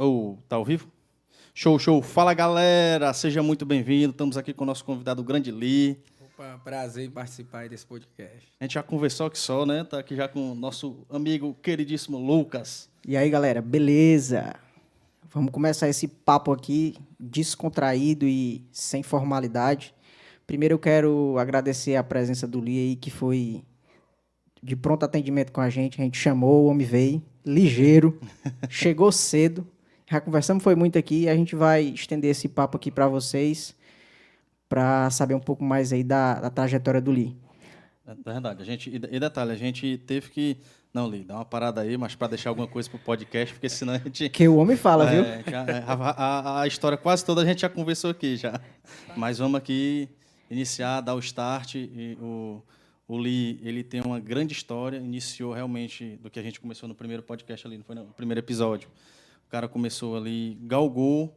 Ou oh, tá ao vivo? Show, show. Fala galera, seja muito bem-vindo. Estamos aqui com o nosso convidado, o Grande Lee. Opa, prazer em participar desse podcast. A gente já conversou aqui só, né? Tá aqui já com o nosso amigo queridíssimo Lucas. E aí, galera, beleza? Vamos começar esse papo aqui descontraído e sem formalidade. Primeiro eu quero agradecer a presença do Lee aí, que foi de pronto atendimento com a gente. A gente chamou, o homem veio, ligeiro, chegou cedo. Já conversamos foi muito aqui e a gente vai estender esse papo aqui para vocês, para saber um pouco mais aí da, da trajetória do Lee. É verdade. A gente, e detalhe, a gente teve que. Não, Lee, dá uma parada aí, mas para deixar alguma coisa pro podcast, porque senão a gente. Que o homem fala, é, viu? Já, a, a, a, história quase toda a gente já conversou aqui já. Mas vamos aqui iniciar, dar o start. O, o Lee, ele tem uma grande história, iniciou realmente do que a gente começou no primeiro podcast ali, não foi no primeiro episódio. O cara começou ali, galgou,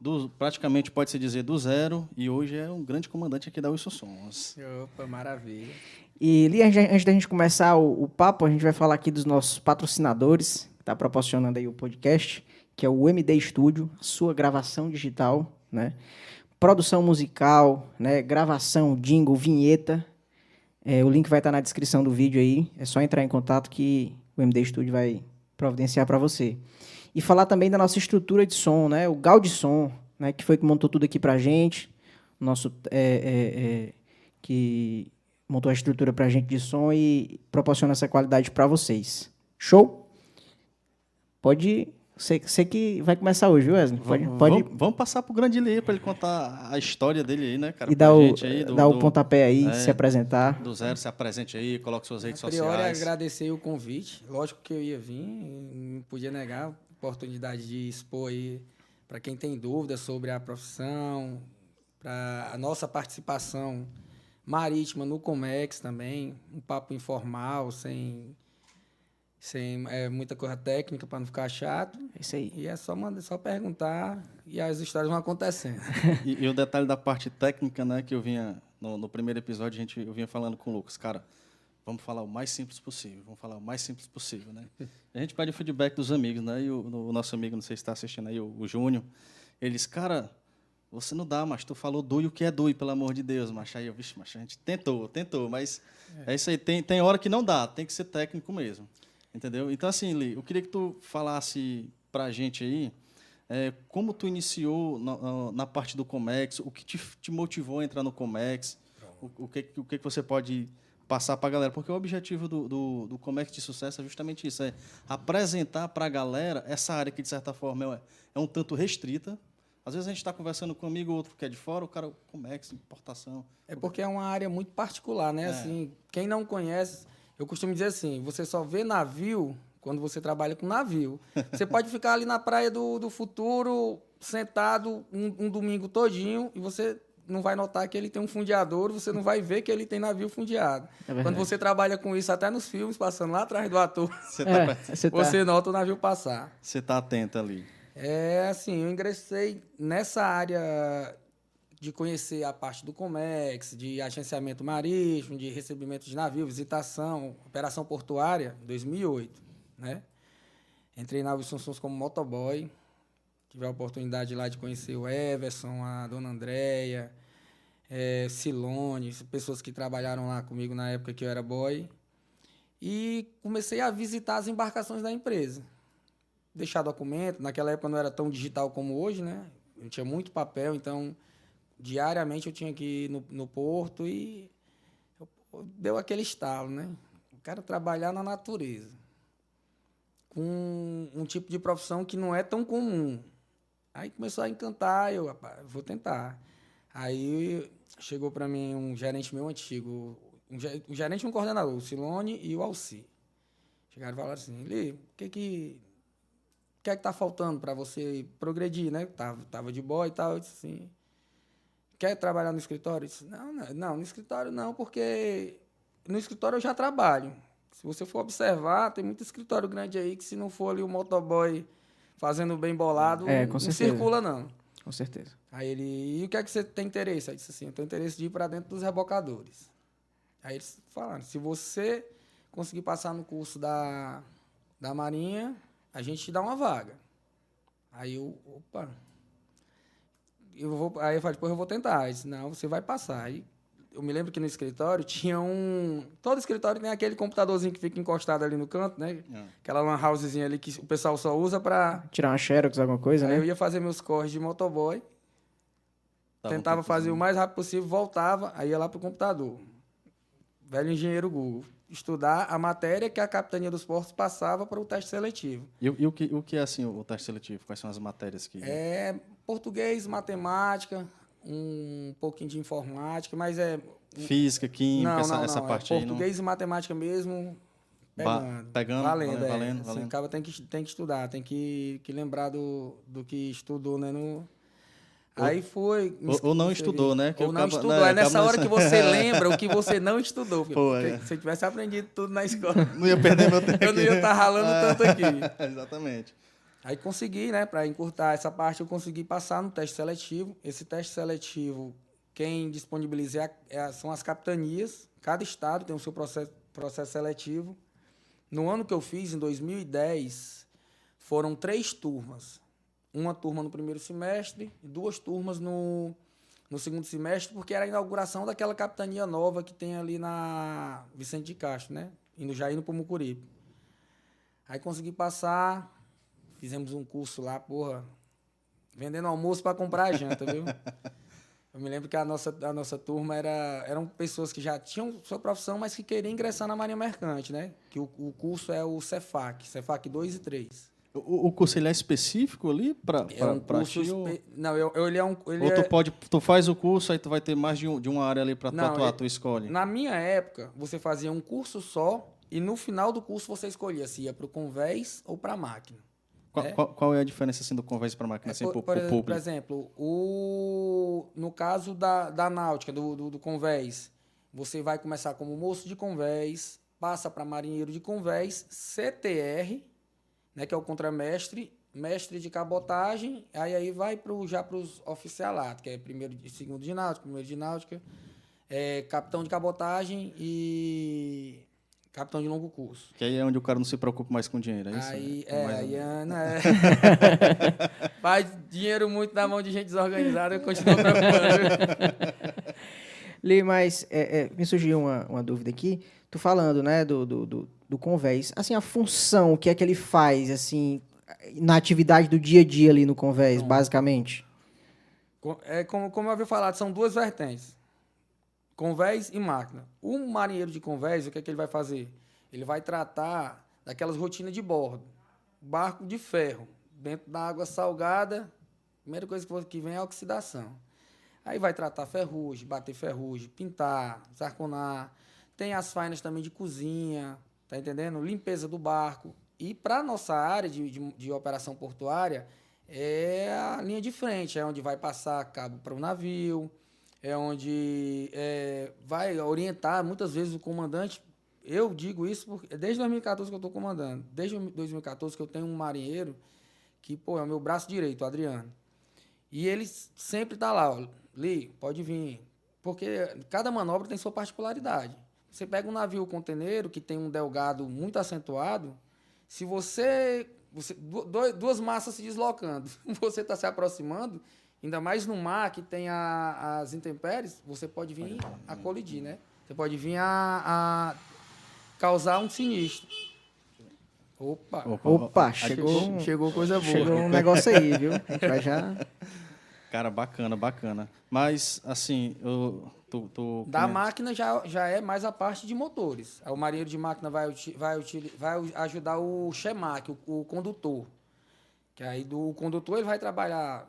do, praticamente pode-se dizer do zero, e hoje é um grande comandante aqui da Wilson Sons. Opa, maravilha. E, Lee, antes da gente começar o, o papo, a gente vai falar aqui dos nossos patrocinadores, que está proporcionando aí o podcast, que é o MD Studio, sua gravação digital, né? Produção musical, né? Gravação, jingle, vinheta, é, o link vai estar na descrição do vídeo aí. É só entrar em contato que o MD Studio vai providenciar para você. E falar também da nossa estrutura de som, né? O Gaudi Som, né? Que foi que montou tudo aqui para gente. Nosso é, é, é, que montou a estrutura para gente de som e proporciona essa qualidade para vocês. Show? Pode você, que vai começar hoje, viu, Wesley? Pode, vamos, pode... Vamos, passar pro grande Lê para ele contar a história dele aí, né, cara? E dar o, aí, do, dar o pontapé aí, é, se apresentar. Do zero, se apresente aí, coloque suas redes a priori, sociais. agradecer o convite. Lógico que eu ia vir, não podia negar oportunidade de expor aí para quem tem dúvidas sobre a profissão, para a nossa participação marítima no Comex também, um papo informal, sem sem é, muita coisa técnica para não ficar chato. É isso aí. E é só, mandar, só perguntar e as histórias vão acontecendo. e, e, o detalhe da parte técnica, né, que eu vinha, no, no, primeiro episódio, a gente, eu vinha falando com o Lucas, cara, vamos falar o mais simples possível, vamos falar o mais simples possível, né? A gente pede o feedback dos amigos, né, e o, o nosso amigo, não sei se está assistindo aí, o, o Júnior, eles, cara, você não dá, mas tu falou dui o que é dui, pelo amor de Deus, mas aí eu, vixe, mas a gente tentou, tentou, mas é. é isso aí, tem, tem hora que não dá, tem que ser técnico mesmo. Entendeu? Então, assim, Li, eu queria que tu falasse para a gente aí é, como tu iniciou na, na, parte do Comex, o que te, te motivou a entrar no Comex, o, o, que, o que você pode passar para a galera, porque o objetivo do, do, do, Comex de sucesso é justamente isso, é apresentar para a galera essa área que, de certa forma, é, é um tanto restrita, às vezes a gente está conversando com um amigo ou outro que é de fora, o cara, Comex, importação. É porque é uma área muito particular, né? É. Assim, quem não conhece, eu costumo dizer assim: você só vê navio quando você trabalha com navio. Você pode ficar ali na praia do, do futuro, sentado um, um domingo todinho, e você não vai notar que ele tem um fundeador, você não vai ver que ele tem navio fundeado. É Quando você trabalha com isso, até nos filmes, passando lá atrás do ator, você, tá, é, você, tá, nota o navio passar. Você está atento ali. É assim, eu ingressei nessa área de conhecer a parte do Comex, de agenciamento marítimo, de recebimento de navio, visitação, operação portuária, em 2008, né? Entrei na Wilson Sons como motoboy, tive a oportunidade lá de conhecer o Everson, a dona Andréia, é, Silone, pessoas que trabalharam lá comigo na época que eu era boy. E comecei a visitar as embarcações da empresa. Deixar documento, naquela época não era tão digital como hoje, né? Eu tinha muito papel, então diariamente eu tinha que ir no, no porto e eu, deu aquele estalo, né? Eu quero trabalhar na natureza. Com um tipo de profissão que não é tão comum. Aí começou a encantar, eu, rapaz, vou tentar. Aí chegou para mim um gerente meu antigo, um, um gerente e um coordenador, o Silone e o Alci. Chegaram e falaram assim, Li, o que que que é que tá faltando para você progredir, né? Tava, tava de boa e tal, eu disse assim, quer trabalhar no escritório? disse, não, não, não, no escritório não, porque no escritório eu já trabalho. Se você for observar, tem muito escritório grande aí que se não for ali o motoboy fazendo bem bolado, é, não certeza. circula não. Com certeza. Aí ele, e o que é que você tem interesse? Aí disse assim, eu tenho interesse de ir para dentro dos rebocadores. Aí eles falaram, se você conseguir passar no curso da, da Marinha, a gente te dá uma vaga. Aí eu, opa. Eu vou, aí eu falei, depois eu vou tentar. Aí disse, não, você vai passar. Aí eu me lembro que no escritório tinha um. Todo escritório tem aquele computadorzinho que fica encostado ali no canto, né? É. Aquela lan housezinha ali que o pessoal só usa pra. Tirar uma xerox, alguma coisa, Aí né? eu ia fazer meus corres de motoboy, Tava um tentava pouco fazer o mais rápido possível, voltava, aí ia lá pro computador. Velho engenheiro Google. Estudar a matéria que a capitania dos portos passava para o teste seletivo. E, o- e o, que, o que é assim o, o teste seletivo? Quais são as matérias que. É português, matemática, um pouquinho de informática, mas é. Física, química, não, essa, não, essa não. parte é aí. não- português e matemática mesmo. Ba- Pegando. pegando, valendo, valendo, é. valendo, Assim, valendo. O cara tem que, tem que estudar, tem que, que lembrar do, do que estudou, né? No... Aí foi. ou- ou não estudou, né? Que Ou não cabo- estudou. né, é nessa acaba hora que você lembra o que você não estudou. Pô, é. Se eu tivesse aprendido tudo na escola, Não ia perder meu tempo. eu não ia estar ralando tanto aqui. Exatamente. Aí consegui, né? Para encurtar essa parte, eu consegui passar no teste seletivo. Esse teste seletivo, quem disponibiliza é é- são as capitanias. Cada estado tem o seu processo, processo seletivo. No ano que eu fiz, em 2010, foram três turmas. Uma turma no primeiro semestre e duas turmas no, no segundo semestre, porque era a inauguração daquela capitania nova que tem ali na Vicente de Castro, né? Indo já indo para Mucuripe. Aí consegui passar, fizemos um curso lá, porra, vendendo almoço para comprar a janta, viu? Eu me lembro que a nossa, a nossa turma era, eram pessoas que já tinham sua profissão, mas que queriam ingressar na Marinha Mercante, né? Que o, o curso é o Cefac, Cefac 2 e 3. O, o curso ele é específico ali para É um curso... ti? espe- Não, eu, eu- ele é um... Ele Ou tu é- pode, tu faz o curso, aí tu vai ter mais de, um, de uma área ali para tu Não, atuar, ele- tu escolhe. Na minha época, você fazia um curso só e no final do curso você escolhia se ia para o convés ou para a máquina. Qual, é. qual, qual é a diferença assim do convés para máquina, assim, por, pro, por exemplo, por público? exemplo, o, no caso da, da náutica, do, do, do convés, você vai começar como moço de convés, passa para marinheiro de convés, CTR, né, que é o contramestre, mestre de cabotagem, aí, aí vai pro, já para os oficialatos, que é primeiro e segundo de náutica, primeiro de náutica, é, capitão de cabotagem e capitão de longo curso. Que aí é onde o cara não se preocupa mais com dinheiro, é isso? Aí, É é, mais- aí é, né? Faz dinheiro muito na mão de gente desorganizada, eu continuo preocupando. Li, mas é, é, me surgiu uma, uma dúvida aqui. Tu falando, né, do, do, do, do convés. Assim, a função, o que é que ele faz, assim, na atividade do dia a dia ali no convés, basicamente? É, como, como eu havia falado, são duas vertentes. Convés e máquina. O marinheiro de convés, o que é que ele vai fazer? Ele vai tratar daquelas rotinas de bordo. Barco de ferro, dentro da água salgada, a primeira coisa que vem é a oxidação. Aí vai tratar ferrugem, bater ferrugem, pintar, zarconar. Tem as fainas também de cozinha, tá entendendo? Limpeza do barco. E para nossa área de, de, de operação portuária, é a linha de frente, é onde vai passar cabo para o navio, é onde é, vai orientar muitas vezes o comandante. Eu digo isso porque desde 2014 que eu estou comandando. Desde 2014 que eu tenho um marinheiro que, pô, é o meu braço direito, o Adriano. E ele sempre tá lá, Li, pode vir. Porque cada manobra tem sua particularidade. Você pega um navio conteneiro que tem um delgado muito acentuado, se você, você duas massas se deslocando, você está se aproximando, ainda mais no mar que tem a- as intempéries, você pode vir a colidir, né? Você pode vir a, a causar um sinistro. Opa, Opa, aqui- chegou, chegou coisa boa. chegou um negócio aí, viu? A gente vai já... Cara, bacana, bacana. Mas, assim, eu, tu, tu Da máquina já, já é mais a parte de motores. O marinheiro de máquina vai, vai, vai ajudar o chemac, o, o condutor. Que aí do condutor ele vai trabalhar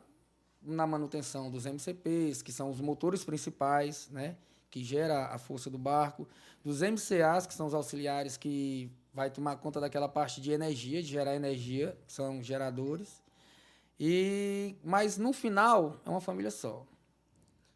na manutenção dos MCPs, que são os motores principais, né? Que gera a força do barco. Dos MCAs, que são os auxiliares que vai tomar conta daquela parte de energia, de gerar energia, que são geradores. E, mas no final é uma família só.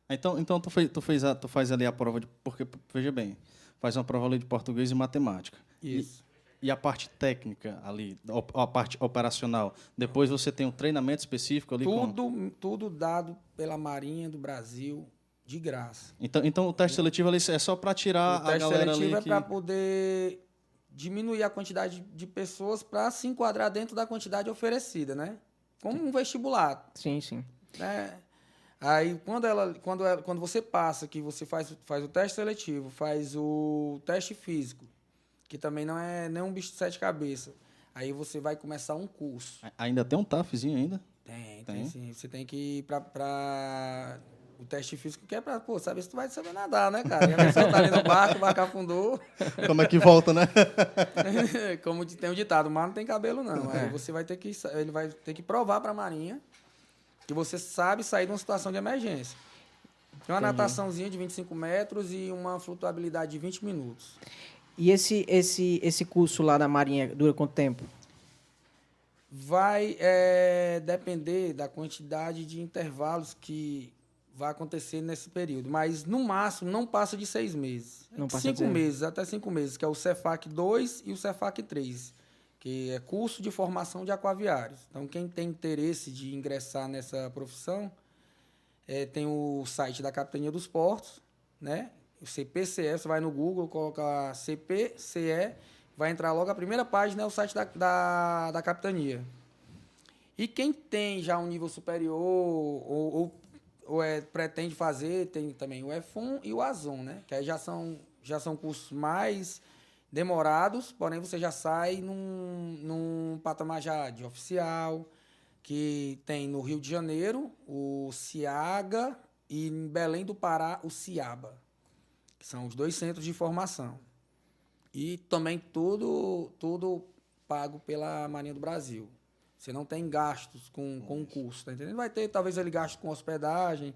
Então, então tu, fez, tu, fez a, tu faz ali a prova de. Porque, veja bem, faz uma prova ali de português e matemática. Isso. E, a parte técnica ali, a parte operacional. Depois você tem um treinamento específico ali com. Tudo, tudo dado pela Marinha do Brasil de graça. Então, então o teste seletivo ali é só para tirar o a teste galera ali. seletivo é Que... para poder diminuir a quantidade de pessoas para se enquadrar dentro da quantidade oferecida, né? como um vestibular. Sim, sim. né? Aí quando ela, quando ela, quando você passa, que você faz, faz o teste seletivo, faz o teste físico, que também não é nem um bicho de sete cabeças. Aí você vai começar um curso. Ainda tem um TAFzinho ainda. Tem, tem, Tem? sim. Você tem que ir pra, pra o teste físico, que é pra, pô, saber se tu vai saber nadar, né, cara? E a pessoa tá ali no barco, o barco afundou. Como é que volta, né? Como tem o ditado, o mar não tem cabelo, não. Aí você vai ter que, ele vai ter que provar pra Marinha que você sabe sair de uma situação de emergência. Tem uma nataçãozinha de 25 metros e uma flutuabilidade de 20 minutos. E esse, esse, esse curso lá da Marinha dura quanto tempo? Vai é, depender da quantidade de intervalos que vai acontecer nesse período. Mas, no máximo, não passa de seis meses. Não passa de cinco seis. meses, até cinco meses, que é o Cefac 2 e o Cefac 3, que é curso de formação de aquaviários. Então, quem tem interesse de ingressar nessa profissão, é, tem o site da Capitania dos Portos, né? O CPCE, você vai no Google, coloca CPCE, vai entrar logo a primeira página, é o site da, da, da Capitania. E quem tem já um nível superior ou, ou, ou é, pretende fazer, tem também o EFON e o AZON, né? Que aí já são, já são cursos mais demorados, porém você já sai num, num patamar já de oficial, que tem no Rio de Janeiro o CIAGA e em Belém do Pará o CIABA, que são os dois centros de formação. E também tudo, tudo pago pela Marinha do Brasil. Você não tem gastos com, com o curso, tá entendendo? Vai ter talvez ele gasto com hospedagem,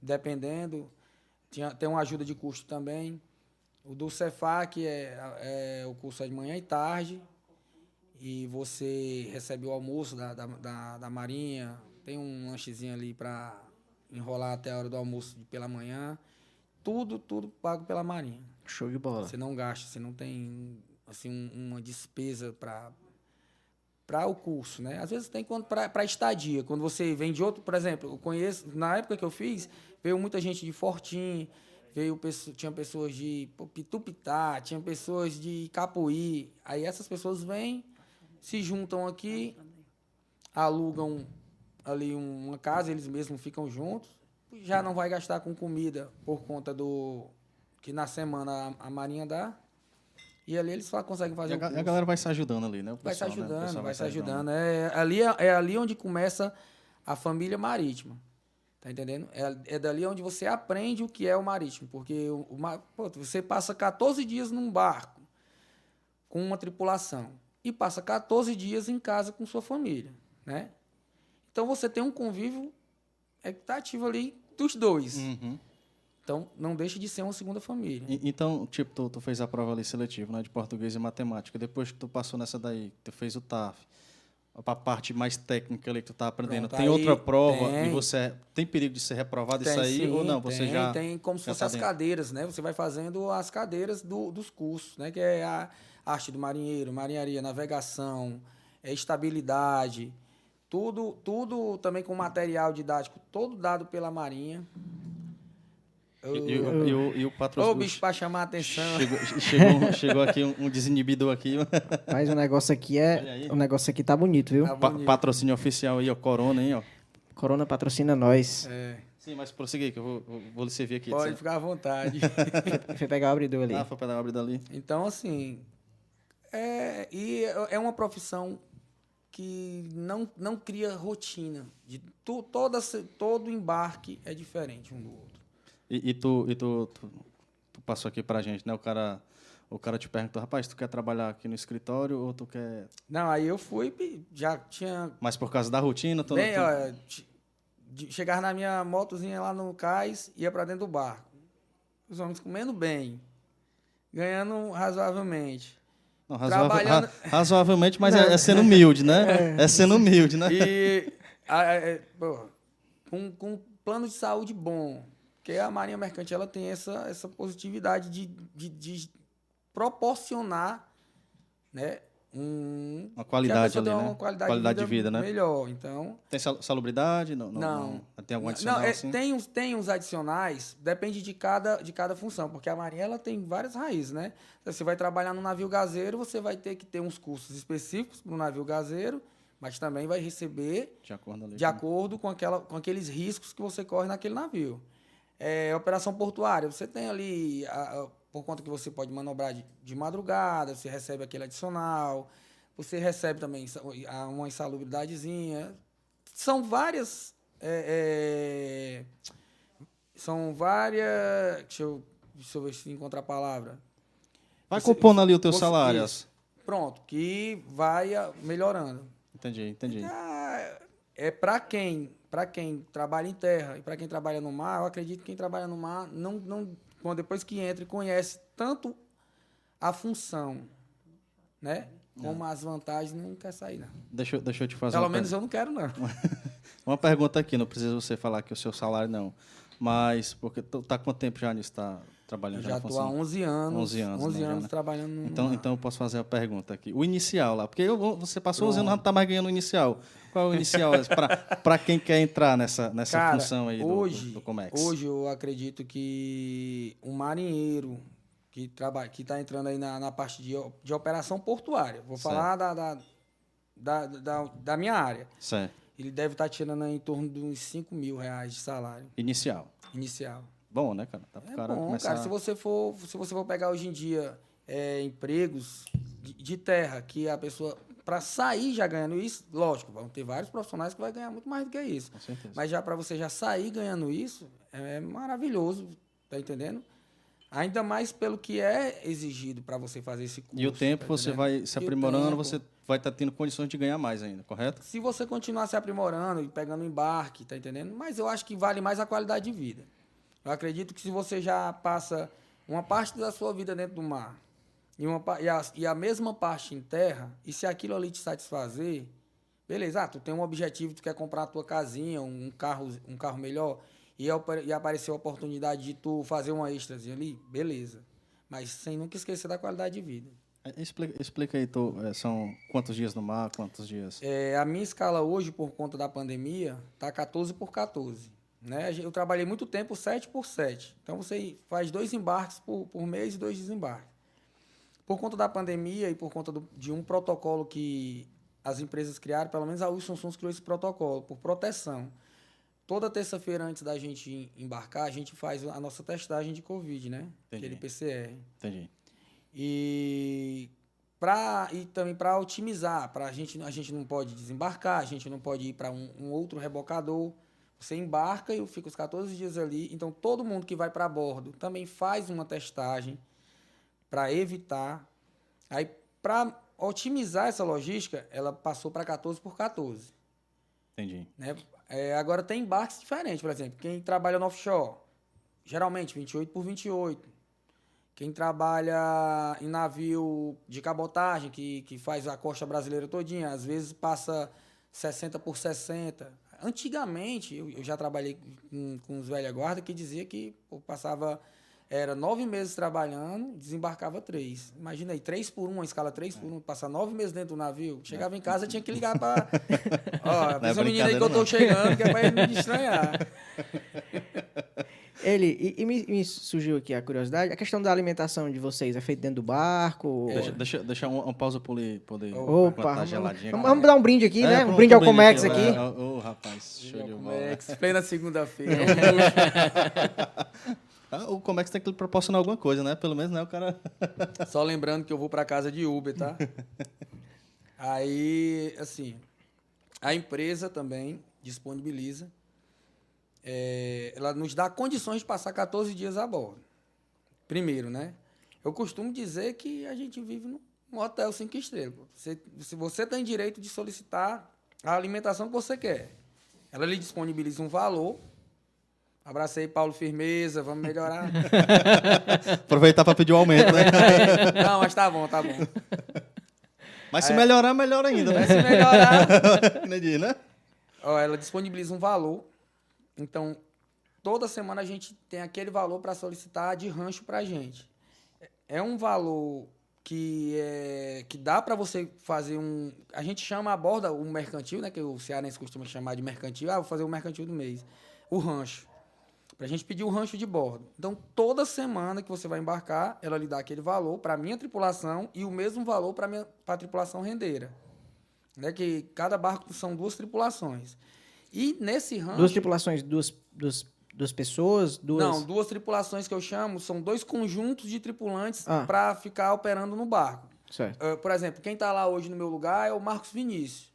dependendo. Tinha, tem uma ajuda de custo também. O do Cefac é, é o curso é de manhã e tarde. E você recebe o almoço da, da, da, da Marinha. Tem um lanchezinho ali para enrolar até a hora do almoço pela manhã. Tudo, tudo pago pela Marinha. Show de bola. Você não gasta, você não tem assim um- uma despesa para para o curso, né? Às vezes tem para estadia. Quando você vem de outro, por exemplo, eu conheço na época que eu fiz veio muita gente de Fortim, veio tinha pessoas de Pitupitá, tinha pessoas de Capuí. Aí essas pessoas vêm, se juntam aqui, alugam ali um- uma casa, eles mesmos ficam juntos. Já não vai gastar com comida por conta do que na semana a, a Marinha dá. E ali eles só conseguem E fazer a, ga- a curso. galera vai se ajudando ali, né? Vai se né? Ajudando, pessoal vai se se ajudando. É, ali, é ali onde começa a família marítima. Tá entendendo? É, é dali onde você aprende o que é o marítimo. Porque o, o pô, você passa 14 dias num barco com uma tripulação e passa 14 dias em casa com sua família, né? Então você tem um convívio equitativo ali dos dois. Uhum. Então não deixa de ser uma segunda família. E- Então, tipo, tu, tu fez a prova ali seletiva, né? De português e matemática. Depois que tu passou nessa daí, tu fez o TAF. A parte mais técnica ali que tu tá aprendendo. Pronto, tem aí outra prova e tem. você tem perigo de ser reprovado isso Tem, aí sim, ou não? Você tem, já tem como se fossem tá as dentro? cadeiras, né? Você vai fazendo as cadeiras do- dos cursos, né? Que é a arte do marinheiro, marinharia, navegação, é estabilidade, tudo, tudo também com material didático, todo dado pela Marinha. E, e o- e o, e o Ô, patrocínio. bicho, para chamar a atenção. Chegou, chegou, chegou aqui um, um desinibidor aqui. Mas o negócio aqui é. O negócio aqui tá bonito, viu? Tá Pa- bonito. patrocínio oficial aí, ó. Corona, hein, ó. Corona patrocina nós. É, Sim, mas prossiga aí, que eu vou, vou- vou lhe servir aqui. pode ficar à vontade. Foi pegar o abridor ali. Ah, foi para abrir dali. Então, assim, é, e é uma profissão que não, não cria rotina. De tu, toda, todo embarque é diferente um do outro. E, e tu, e tu, tu, tu passou aqui pra gente, né? O cara, o cara te perguntou, rapaz, tu quer trabalhar aqui no escritório ou tu quer. Não, aí eu fui, já tinha. Mas por causa da rotina, tu Bem, tu- ó, chegar na minha motozinha lá no cais, ia para dentro do barco. Os homens comendo bem, ganhando razoavelmente. Não, razoável- trabalhando- ra- razoavelmente, mas é, é sendo humilde, né? É, sendo humilde, né? E a- a- é, com, com um plano de saúde bom. Porque a Marinha Mercante ela tem essa, essa positividade de, de, de proporcionar né, um, Uma qualidade ali, né? uma qualidade, Qualidade de, de vida, né? melhor. Então, Tem sal- salubridade? Não. Não. Não. não. Tem algum não, adicional é, assim? tem, uns, tem uns adicionais, depende de cada, de cada função, porque a Marinha ela tem várias raízes, né? Você vai trabalhar no navio gazeiro, você vai ter que ter uns cursos específicos para o navio gazeiro, mas também vai receber De acordo ali. de acordo com, aquela, com aqueles riscos que você corre naquele navio. É, operação portuária, você tem ali, a- a- por conta que você pode manobrar de, de madrugada, você recebe aquele adicional, você recebe também uma insalubridadezinha. São várias. é, é, são várias. Deixa eu, deixa eu ver se encontrar a palavra. Vai Você- compondo ali o teu você- salário. isso. Pronto, que vai melhorando. Entendi, entendi. Ah, é para quem, para quem trabalha em terra e para quem trabalha no mar, eu acredito que quem trabalha no mar não, não quando depois que entra e conhece tanto a função, né, como as vantagens, não quer sair não. Deixa, eu- deixa eu te fazer Pelo menos eu não quero não. Uma pergunta aqui, não precisa você falar que o seu salário não. Mas, porque tu tá quanto tempo já nisso? Tá trabalhando já já estou há função? 11 anos, 11 anos, 11 né, já, anos né? trabalhando no Então, então eu posso fazer a pergunta aqui. O inicial lá, porque eu, você passou 11 anos não está mais ganhando o inicial. Qual é o inicial para quem quer entrar nessa, nessa Cara, função aí do, hoje, do, do Comex? Hoje eu acredito que um marinheiro que trabalha, que está entrando aí na, na parte de, de operação portuária, vou Certo. falar da, da, da, da, da minha área, Certo. ele deve estar tirando aí em torno de uns 5 mil reais de salário Inicial. inicial. Bom, né, cara? Dá pro É cara bom, começar... cara. Se você for, se você for pegar hoje em dia é, empregos de, de terra, que a pessoa, para sair já ganhando isso, lógico, vão ter vários profissionais que vai ganhar muito mais do que isso. Com certeza. Mas já para você já sair ganhando isso, é maravilhoso, tá entendendo? Ainda mais pelo que é exigido para você fazer esse curso. E o tempo tá você vai se aprimorando, tempo. você vai estar tendo condições de ganhar mais ainda, correto? Se você continuar se aprimorando e pegando embarque, tá entendendo? Mas eu acho que vale mais a qualidade de vida. Eu acredito que se você já passa uma parte da sua vida dentro do mar e, uma, e, a, e a mesma parte em terra, e se aquilo ali te satisfazer, beleza, ah, tu tem um objetivo, tu quer comprar a tua casinha, um carro, um carro melhor, e, apa- e apareceu a oportunidade de tu fazer uma extrazinha ali, beleza. Mas sem nunca esquecer da qualidade de vida. É, Explica, explica aí, tô, é, são quantos dias no mar, quantos dias... É, a minha escala hoje, por conta da pandemia, tá 14 por 14. Né? Eu trabalhei muito tempo 7 por 7. Então você faz dois embarques por, por mês e dois desembarques. Por conta da pandemia e por conta do- de um protocolo que as empresas criaram, pelo menos a Wilson Sons criou esse protocolo, por proteção. Toda terça-feira antes da gente embarcar, a gente faz a nossa testagem de Covid, né? Entendi. Aquele PCR. Entendi. E, pra, e também para otimizar, para a gente, a gente não pode desembarcar, a gente não pode ir para um, um outro rebocador. Você embarca e fica os 14 dias ali. Então, todo mundo que vai para bordo também faz uma testagem para evitar. Aí, para otimizar essa logística, ela passou para 14 por 14. Entendi. Né? É, agora tem embarques diferentes, por exemplo, quem trabalha no offshore, geralmente 28 por 28. Quem trabalha em navio de cabotagem, que, que faz a costa brasileira todinha, às vezes passa 60 por 60. Antigamente, eu, eu já trabalhei com, com os velha guarda que dizia que pô, passava, era nove meses trabalhando, desembarcava três. Imagina aí, três por um, uma escala três por um, passar nove meses dentro do navio. Chegava em casa, tinha que ligar para. Ó, é avisa o menino aí que eu tô não. chegando, que é pra ele me estranhar. Ele, e, e me, me surgiu aqui a curiosidade, a questão da alimentação de vocês é feita dentro do barco? Deixa, deixa, deixa uma, uma pausa para ele poder Opa, vamos, geladinha. vamos, vamos dar um brinde aqui, É, né? Um brinde ao Comex aqui, aqui. é, Ô, rapaz, show de bola. Comex, plena segunda-feira. Ah, o Comex tem que lhe proporcionar alguma coisa, né? Pelo menos, né? O cara... Só lembrando que eu vou para casa de Uber, tá? Aí, assim, a empresa também disponibiliza, é, ela nos dá condições de passar 14 dias a bordo. Primeiro, né? Eu costumo dizer que a gente vive num hotel cinco estrelas. Você, se você tem direito de solicitar a alimentação que você quer, ela lhe disponibiliza um valor. Abracei Paulo Firmeza, vamos melhorar. Aproveitar para pedir o aumento, né? Não, mas tá bom, tá bom. Mas se melhorar, melhor ainda, né? Se melhorar. Entendi, né? Ó, ela disponibiliza um valor. Então, toda semana a gente tem aquele valor para solicitar de rancho para a gente. É um valor que, é, que dá para você fazer um. A gente chama a borda o mercantil, né? Que o cearense costuma chamar de mercantil. Ah, vou fazer o mercantil do mês. O rancho. Para a gente pedir o rancho de bordo. Então, toda semana que você vai embarcar, ela lhe dá aquele valor para a minha tripulação e o mesmo valor para a tripulação rendeira. né? Que cada barco são duas tripulações. E nesse rancho... Duas tripulações, duas, duas, duas pessoas, duas... Não, duas tripulações que eu chamo são dois conjuntos de tripulantes Ah. para ficar operando no barco. Certo. Ah, por exemplo, quem está lá hoje no meu lugar é o Marcos Vinícius.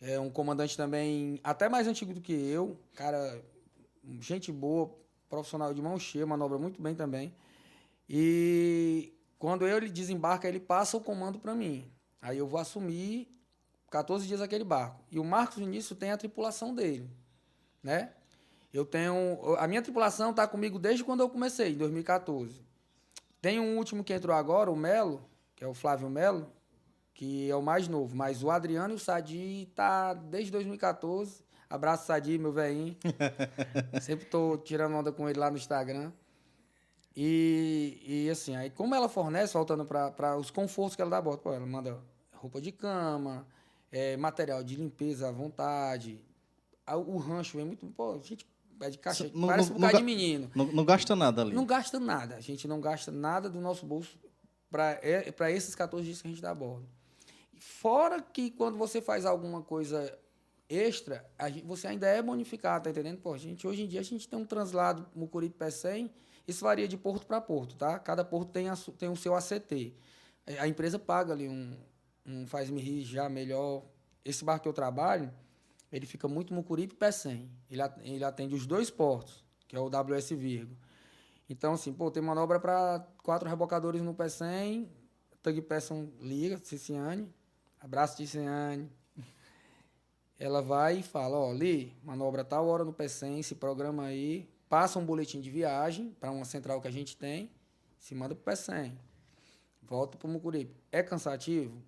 É um comandante também até mais antigo do que eu. Cara, gente boa, profissional de mão cheia, manobra muito bem também. E quando ele desembarca, ele passa o comando para mim. Aí eu vou assumir 14 dias aquele barco. E o Marcos Vinícius tem a tripulação dele, né? Eu tenho a minha tripulação está comigo desde quando eu comecei, em 2014. Tem um último que entrou agora, o Melo, que é o Flávio Melo, que é o mais novo. Mas o Adriano e o Sadi tá desde 2014. Abraço, Sadi, meu velhinho. Sempre tô tirando onda com ele lá no Instagram. E, e assim, aí como ela fornece, voltando para os confortos que ela dá a bordo, pô, ela manda roupa de cama, é, material de limpeza à vontade. O rancho vem muito. Pô, a gente pede caixa. Não- parece não- um ga- de menino. Não, não gasta nada ali. Não gasta nada. A gente não gasta nada do nosso bolso para esses 14 dias que a gente dá a bordo. Fora que quando você faz alguma coisa extra, gente- você ainda é bonificado, tá entendendo? Pô, a gente, hoje em dia a gente tem um translado Mucuripe Pé 100, isso varia de porto para porto, tá? Cada porto tem, a tem o seu ACT. A a empresa paga ali um, um faz-me rir já melhor. Esse barco que eu trabalho, ele fica muito Mucuripe e 100. Ele, ele atende os dois portos, que é o WS Virgo. Então, assim, pô, tem manobra para quatro rebocadores no 100, Tug Pesson liga, Ciciane, abraço Ciciane. Ela vai e fala, ó, Li, manobra tal hora no 100, se programa aí, passa um boletim de viagem para uma central que a gente tem, se manda pro 100. Volta pro Mucuripe. É cansativo?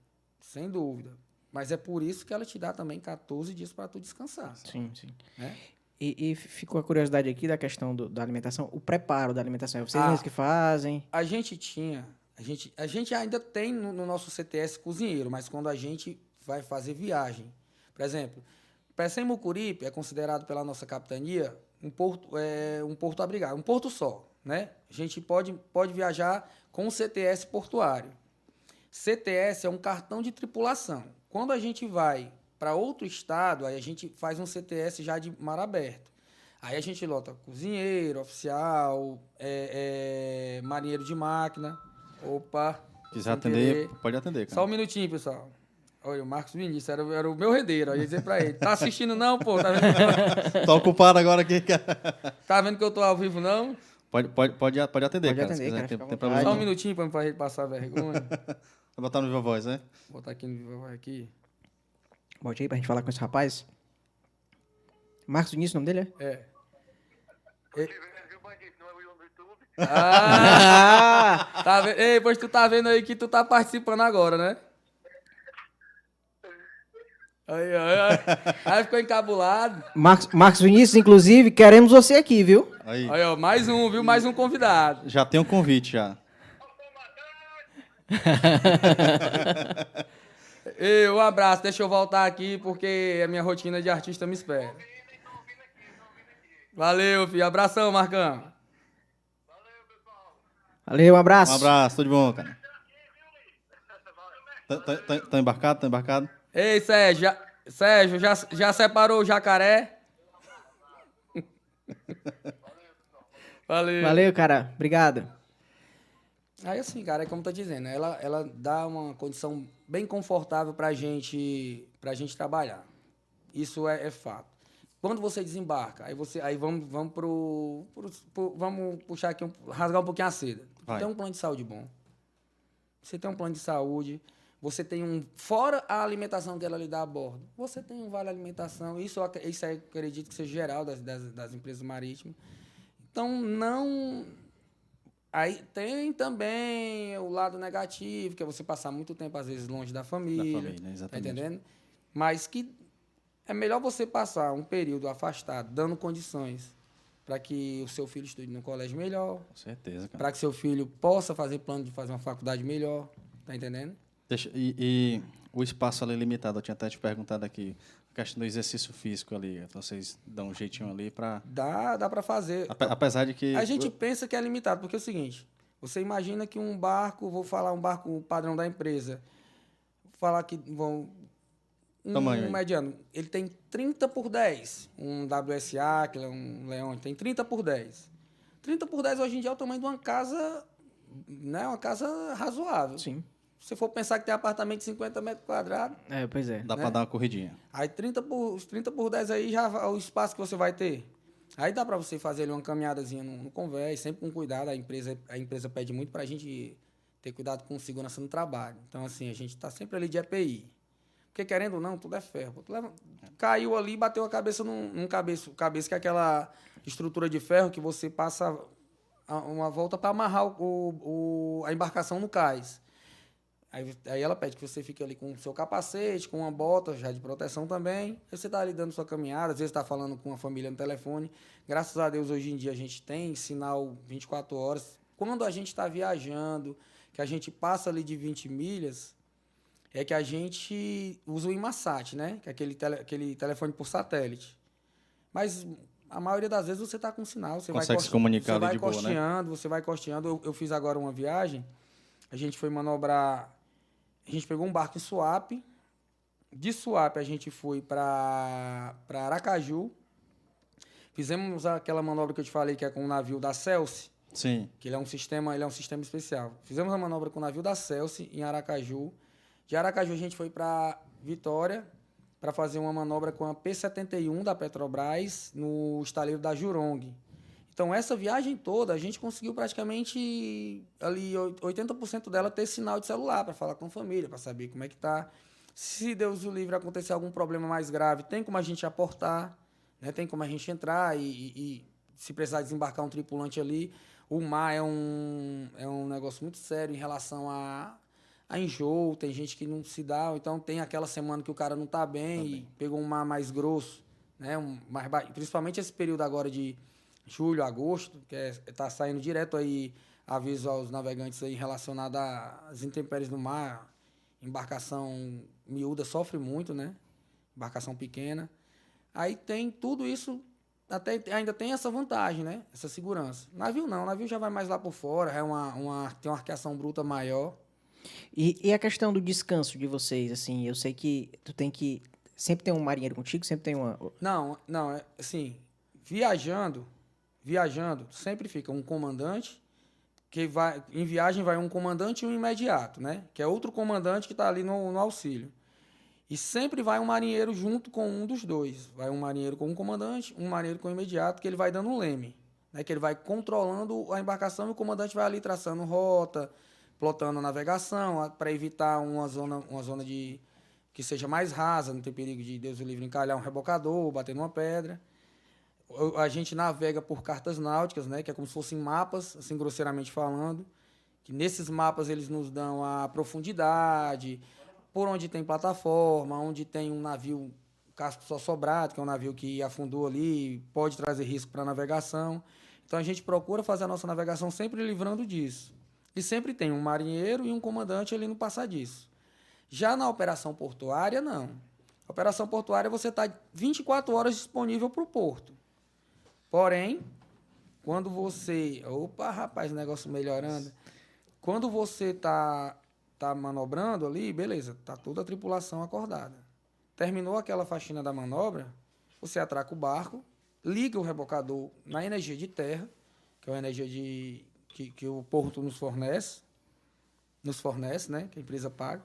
Sem dúvida. Mas é por isso que ela te dá também 14 dias para tu descansar. Sim, sim. Né? E, e ficou a curiosidade aqui da questão do- da alimentação, o preparo da alimentação. É vocês Ah. que fazem? A gente tinha, a gente, a gente ainda tem no, no nosso CTS cozinheiro, mas quando a gente vai fazer viagem, por exemplo, Pecém Mucuripe é considerado pela nossa capitania um porto, é, um porto abrigado, um porto só, né? A gente pode, pode viajar com o CTS portuário. CTS é um cartão de tripulação. Quando a gente vai para outro estado, aí a gente faz um CTS já de mar aberto. Aí a gente lota cozinheiro, oficial, é, é, marinheiro de máquina. Opa! Quiser atender, pode atender, cara. Só um minutinho, pessoal. Olha, o Marcos Vinícius era, era o meu redeiro. Eu ia dizer pra ele: tá assistindo não, pô? Tá vendo, Tô ocupado agora aqui, cara. tá vendo que eu tô ao vivo, não? Pode, pode, pode, pode atender, Pode cara. atender, cara, tem, tem Só um minutinho pra, pra ele passar vergonha. Vai botar no Viva Voz, né? Vou botar aqui no Viva Voz aqui. Bote aí pra gente falar com esse rapaz. Marcos Vinícius, o nome dele é? É. É? Ah! tá vendo? Ei, pois tu tá vendo aí que tu tá participando agora, né? Aí, aí, aí. Aí ficou encabulado. Marcos, Marcos Vinícius, inclusive, queremos você aqui, viu? Aí, Aí, ó, mais um, viu? Mais um convidado. já tem um convite já. Ei, um abraço. Deixa eu voltar aqui porque a minha rotina de artista me espera. Valeu, filho. Abração, Marcão. Valeu, um abraço. Um abraço, tudo de bom, cara. Tá, tá- tá- tá embarcado? Tá embarcado? Ei, Sérgio. Já, Sérgio, já, já separou o jacaré? Valeu. Valeu, cara. Obrigado. Aí assim, cara, é como eu tô dizendo, ela, ela dá uma condição bem confortável pra gente, pra gente trabalhar. Isso é, é fato. Quando você desembarca, aí você, aí vamos, vamos pro, pro- pro- vamos puxar aqui, um, rasgar um pouquinho a seda. Você Vai. tem um plano de saúde bom. Você tem um plano de saúde, você tem um, fora a alimentação que ela lhe dá a bordo, você tem um vale alimentação, isso, isso acredito que seja geral das, das, das empresas marítimas. Então, não, Aí tem também o lado negativo, que é você passar muito tempo, às vezes, longe da família. família, Tá exatamente. entendendo? Mas que é melhor você passar um período afastado, dando condições para que o seu filho estude no colégio melhor, Com certeza, cara. para que seu filho possa fazer plano de fazer uma faculdade melhor. Tá entendendo? Deixa- e, e o espaço ali é limitado, eu tinha até te perguntado aqui, questão do exercício físico ali, vocês dão um jeitinho ali para Dá, dá para fazer. Ape- Apesar de que. A gente pensa que é limitado, porque é o seguinte: você imagina que um barco, vou falar um barco padrão da empresa, vou falar que vão um Tamanho aí. mediano. Ele tem 30 por 10. Um WSA, que é um Leão, ele tem 30 por 10. 30 por 10 hoje em dia é o tamanho de uma casa, né? Uma casa razoável. Sim. Se você for pensar que tem apartamento de 50 metros quadrados, É, pois é. Dá Né? pra dar uma corridinha. aí 30 por, os 30 por 10 aí já é o espaço que você vai ter. Aí dá para você fazer ali uma caminhadazinha no, no convés, sempre com cuidado. A empresa, a empresa pede muito para a gente ter cuidado com segurança no trabalho. Então, assim, a gente está sempre ali de EPI. Porque, querendo ou não, tudo é ferro. Tu leva- caiu ali e bateu a cabeça num, num cabeça. Cabeça que é aquela estrutura de ferro que você passa uma volta para amarrar o- o- a embarcação no cais. Aí, aí ela pede que você fique ali com o seu capacete, com uma bota já de proteção também. Aí você está ali dando sua caminhada, às vezes está falando com a família no telefone. Graças a Deus, hoje em dia, a gente tem sinal 24 horas. Quando a gente está viajando, que a gente passa ali de 20 milhas, é que a gente usa o Imasat, né? Que é aquele, tele- aquele telefone por satélite. Mas a maioria das vezes você está com sinal. Você Consegue vai se comunicar você vai de boa, né? costeando, você vai costeando. Eu, eu fiz agora uma viagem, a gente foi manobrar. A gente pegou um barco em Suape. De Suape a gente foi para Aracaju. Fizemos aquela manobra que eu te falei que é com o navio da Celsi Sim. que ele é um sistema, ele é um sistema especial. Fizemos a manobra com o navio da Celsi em Aracaju. De Aracaju a gente foi para Vitória para fazer uma manobra com a P71 da Petrobras no estaleiro da Jurong. Então essa viagem toda a gente conseguiu praticamente ali oit- 80% dela ter sinal de celular para falar com a família, para saber como é que tá. Se Deus o livre acontecer algum problema mais grave, tem como a gente aportar, né? Tem como a gente entrar e, e- e se precisar desembarcar um tripulante ali, o mar é um, é um negócio muito sério em relação a, a enjoo, tem gente que não se dá, então tem aquela semana que o cara não tá bem e pegou um mar mais grosso, né? Um mais ba- principalmente esse período agora de julho, agosto, que é, tá saindo direto aí aviso aos navegantes aí relacionado às intempéries do mar, embarcação miúda sofre muito, né? Embarcação pequena. Aí tem tudo isso, até ainda tem essa vantagem, né? Essa segurança. Navio não, navio já vai mais lá por fora, é uma, uma, tem uma arqueação bruta maior. E, e a questão do descanso de vocês, assim, eu sei que tu tem que. Sempre tem um marinheiro contigo, sempre tem uma. Não, não, é assim, viajando, viajando, sempre fica um comandante, que vai, em viagem vai um comandante e um imediato, né? Que é outro comandante que está ali no, no auxílio. E sempre vai um marinheiro junto com um dos dois. Vai um marinheiro com um comandante, um marinheiro com o imediato, que ele vai dando um leme. Né? Que ele vai controlando a embarcação e o comandante vai ali traçando rota, plotando a navegação, para evitar uma zona, uma zona de que seja mais rasa, não tem perigo de Deus o livre encalhar um rebocador, bater numa pedra. A gente navega por cartas náuticas, né, que é como se fossem mapas, assim grosseiramente falando, que nesses mapas eles nos dão a profundidade, por onde tem plataforma, onde tem um navio casco só sobrado, que é um navio que afundou ali, pode trazer risco para a navegação. Então a gente procura fazer a nossa navegação sempre livrando disso. E sempre tem um marinheiro e um comandante ali no passadiço. Já na operação portuária, não. Operação portuária você está 24 horas disponível para o porto. Porém, quando você. Opa, rapaz, negócio melhorando. Quando você está tá manobrando ali, beleza, tá toda a tripulação acordada. Terminou aquela faxina da manobra, você atraca o barco, liga o rebocador na energia de terra, que é a energia de, que, que o porto nos fornece, nos fornece, né? Que a empresa paga.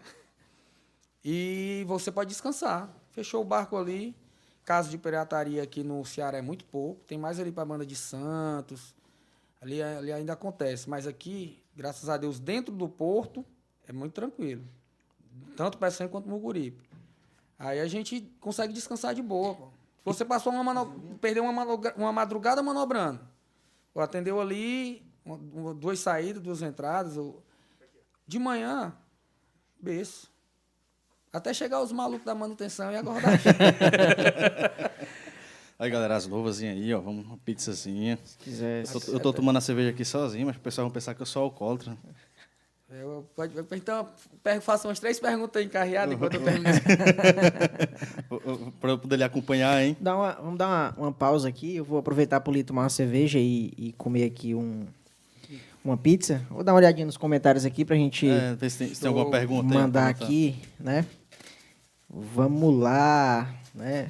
E você pode descansar. Fechou o barco ali. Caso de pirataria aqui no Ceará é muito pouco. Tem mais ali para a banda de Santos. Ali, ali ainda acontece. Mas aqui, graças a Deus, dentro do porto, é muito tranquilo. Tanto Peçanha quanto Muguripe. Aí a gente consegue descansar de boa. Você passou uma mano... perdeu uma, uma madrugada manobrando. Atendeu ali, uma- duas saídas, duas entradas. De manhã, berço. Até chegar os malucos da manutenção e acordar. Aí, galera, as novas aí, ó. Vamos uma pizzazinha. Se quiser. Eu tô, eu tô tomando a cerveja aqui sozinho, mas o pessoal vai pensar que eu sou alcoólatra. Eu, pode, então, faça umas três perguntas encarreadas enquanto eu termino. Para eu poder lhe acompanhar, hein? Dá uma- vamos dar uma, uma pausa aqui. Eu vou aproveitar para ali tomar uma cerveja e, e comer aqui um, uma pizza. Vou dar uma olhadinha nos comentários aqui pra gente É, se tem, se tem alguma pergunta aí, mandar botar. aqui, né? Vamos lá, né?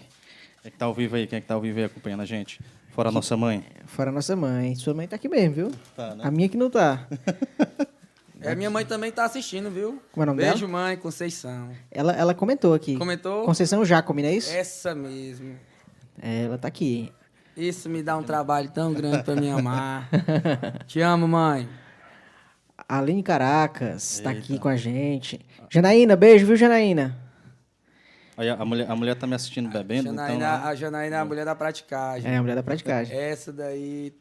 Quem é que tá ao vivo aí? Quem é que tá ao vivo aí acompanhando a gente? Fora a nossa mãe. Fora nossa mãe. Sua mãe tá aqui mesmo, viu? Tá, né? A minha que não tá. É, minha mãe também tá assistindo, viu? Como é o nome Beijo, dela? mãe, Conceição. Ela, ela comentou aqui. Comentou? Conceição Jacome, não é isso? Essa mesmo. É, ela tá aqui. Isso me dá um trabalho tão grande pra me amar. Te amo, mãe. Aline Caracas tá aqui com a gente. Janaína, beijo, viu, Janaína? Aí a mulher, a mulher tá me assistindo bebendo, então... Janaína, né? a Janaína é a mulher da praticagem. É, a mulher da praticagem. Essa daí.